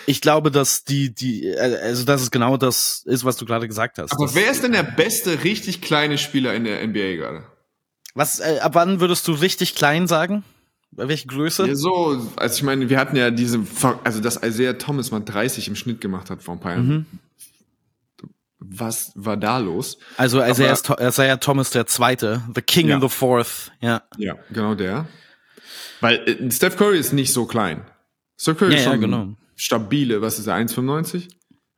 ich glaube, dass die, die, äh, also dass es genau das ist, was du gerade gesagt hast. Aber wer ist denn der beste richtig kleine Spieler in der NBA gerade? Was, äh, ab wann würdest du richtig klein sagen? Bei welcher Größe? Ja, so, also ich meine, wir hatten ja diese, also dass Isaiah Thomas mal 30 im Schnitt gemacht hat vor ein paar Jahren. Mhm. Was war da los? Also Isaiah, Aber, Isaiah Thomas der Zweite, the King ja. in the Fourth, ja. Ja, genau der. Weil äh, Steph Curry ist nicht so klein. Steph Curry Ja, ist ja, schon genau. stabile, was ist er, 1,95?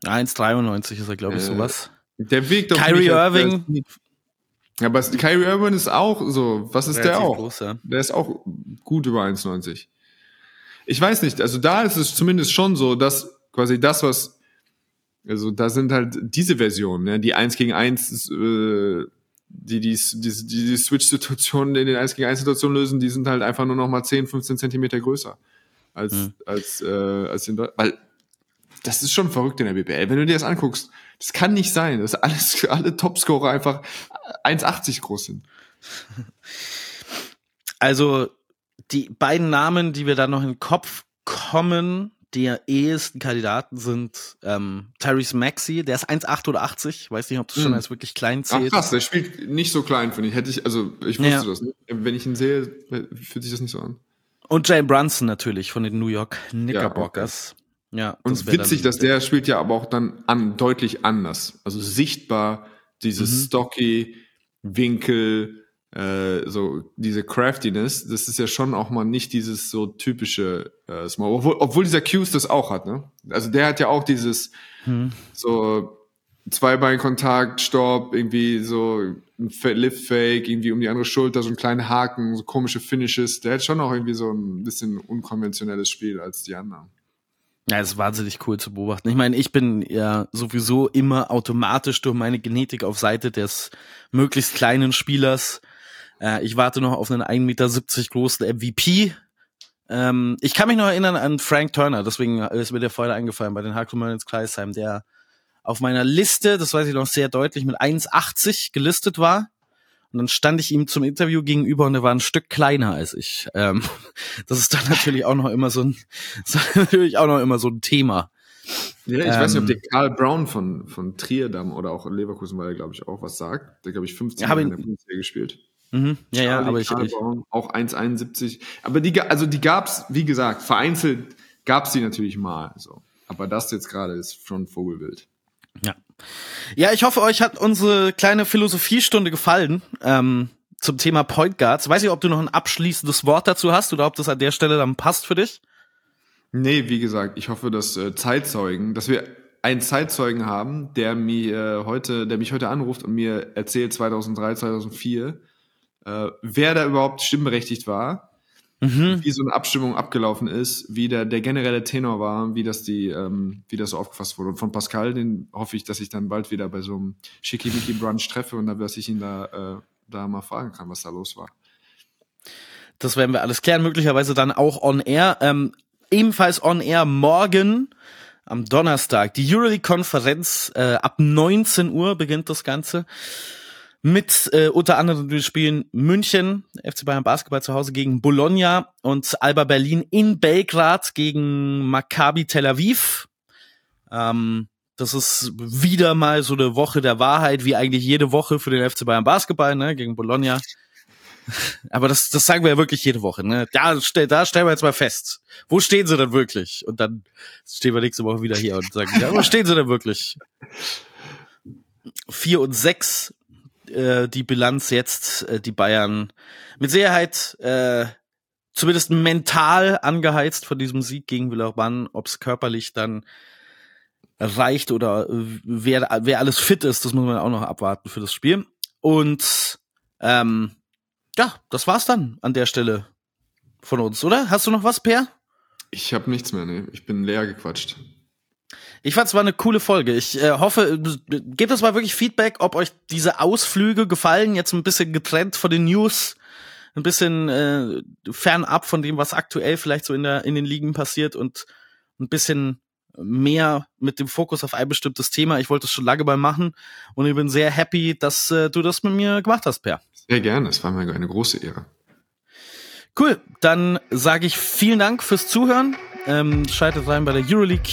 1,93 ist er, glaube ich, Äh, sowas. Der Weg doch Kyrie Irving, Ja, aber Kyrie Irving ist auch so. Was ist der relativ auch? groß, ja. Der ist auch gut über 1,90. Ich weiß nicht, also da ist es zumindest schon so, dass quasi das, was, also da sind halt diese Versionen, ne, die 1 gegen 1, ist, äh, die die, die, die, Switch-Situationen in den 1 gegen 1 Situationen lösen, die sind halt einfach nur noch mal 10, 15 Zentimeter größer als, Mhm. als, äh, als in weil das ist schon verrückt in der BBL. Wenn du dir das anguckst, das kann nicht sein, dass alles, alle Topscorer einfach 1,80 groß sind. Also die beiden Namen, die wir da noch in den Kopf kommen, die ehesten Kandidaten sind ähm, Tyrese Maxey, der ist 1,8 oder 80, weiß nicht, ob das schon Mhm. als wirklich klein Ach zählt. krass, der spielt nicht so klein, finde ich. Hätte ich, also ich wusste Ja. das. Wenn ich ihn sehe, fühlt sich das nicht so an. Und Jane Brunson natürlich von den New York Knickerbockers. Ja, Und das wär witzig, dass der spielt ja aber auch dann an, deutlich anders. Also sichtbar dieses Mhm. Stocky, Winkel, äh, so diese Craftiness, das ist ja schon auch mal nicht dieses so typische äh, Small, obwohl, obwohl dieser Q's das auch hat, ne? Also der hat ja auch dieses Hm. so Zweibeinkontakt, Stopp, irgendwie so ein Fa- Lift-Fake, irgendwie um die andere Schulter, so ein kleiner Haken, so komische Finishes. Der hat schon auch irgendwie so ein bisschen unkonventionelles Spiel als die anderen. Ja, ist wahnsinnig cool zu beobachten. Ich meine, ich bin ja sowieso immer automatisch durch meine Genetik auf Seite des möglichst kleinen Spielers. Äh, ich warte noch auf einen 1,70 Meter großen MVP. Ähm, ich kann mich noch erinnern an Frank Turner, deswegen ist mir der vorher eingefallen bei den Hardcore Marines Kreisheim, der auf meiner Liste, das weiß ich noch sehr deutlich, mit 1,80 gelistet war. Und dann stand ich ihm zum Interview gegenüber und er war ein Stück kleiner als ich. Ähm, das ist dann natürlich auch noch immer so ein, natürlich auch noch immer so ein Thema. Ja, ich weiß nicht, ob Ähm, der Karl Brown von, von Trierdam oder auch Leverkusen, weil er, glaube ich, auch was sagt. Der, glaube ich, 15 Ja, hab Jahre in der Bundesliga gespielt. Mhm. Ja, ja, aber ich, ich auch 1,71. Aber die, also die gab's, wie gesagt, vereinzelt gab's die natürlich mal, so. Aber das jetzt gerade ist schon Vogelwild. Ja. Ja, ich hoffe, euch hat unsere kleine Philosophiestunde gefallen ähm, zum Thema Point Guards. Weiß nicht, ob du noch ein abschließendes Wort dazu hast oder ob das an der Stelle dann passt für dich. Nee, wie gesagt, ich hoffe, dass äh, Zeitzeugen, dass wir einen Zeitzeugen haben, der mir heute, der mich heute anruft und mir erzählt 2003, 2004, äh, wer da überhaupt stimmberechtigt war, Mhm. wie so eine Abstimmung abgelaufen ist, wie der, der generelle Tenor war, wie das die, ähm, wie das so aufgefasst wurde. Und von Pascal, den hoffe ich, dass ich dann bald wieder bei so einem Schickimicki Brunch treffe und da, dass ich ihn da, äh, da mal fragen kann, was da los war. Das werden wir alles klären, möglicherweise dann auch on air. Ähm, ebenfalls on air morgen am Donnerstag. Die Euroleague-Konferenz äh, ab 19 Uhr beginnt das Ganze. Mit äh, unter anderem den Spielen München, FC Bayern Basketball zu Hause gegen Bologna und Alba Berlin in Belgrad gegen Maccabi Tel Aviv. Ähm, das ist wieder mal so eine Woche der Wahrheit, wie eigentlich jede Woche für den FC Bayern Basketball, ne, gegen Bologna. Aber das, das sagen wir ja wirklich jede Woche. Ne? Da, stell, da stellen wir jetzt mal fest. Wo stehen sie denn wirklich? Und dann stehen wir nächste Woche wieder hier und sagen, ja, wo stehen sie denn wirklich? Vier und sechs äh, die Bilanz jetzt, äh, die Bayern mit Sicherheit äh, zumindest mental angeheizt von diesem Sieg gegen Villeurbanne. Ob es körperlich dann reicht oder wer, wer alles fit ist, das muss man auch noch abwarten für das Spiel. Und ähm, ja, das war's dann an der Stelle von uns, oder? Hast du noch was, Per? Ich habe nichts mehr, ne? Ich bin leer gequatscht. Ich fand es war eine coole Folge. Ich äh, hoffe, gebt uns mal wirklich Feedback, ob euch diese Ausflüge gefallen. Jetzt ein bisschen getrennt von den News, ein bisschen äh, fernab von dem, was aktuell vielleicht so in der in den Ligen passiert und ein bisschen mehr mit dem Fokus auf ein bestimmtes Thema. Ich wollte es schon lange mal machen und ich bin sehr happy, dass äh, du das mit mir gemacht hast, Per. Sehr gerne, es war mir eine große Ehre. Cool, dann sage ich vielen Dank fürs Zuhören. Ähm, schaltet rein bei der Euroleague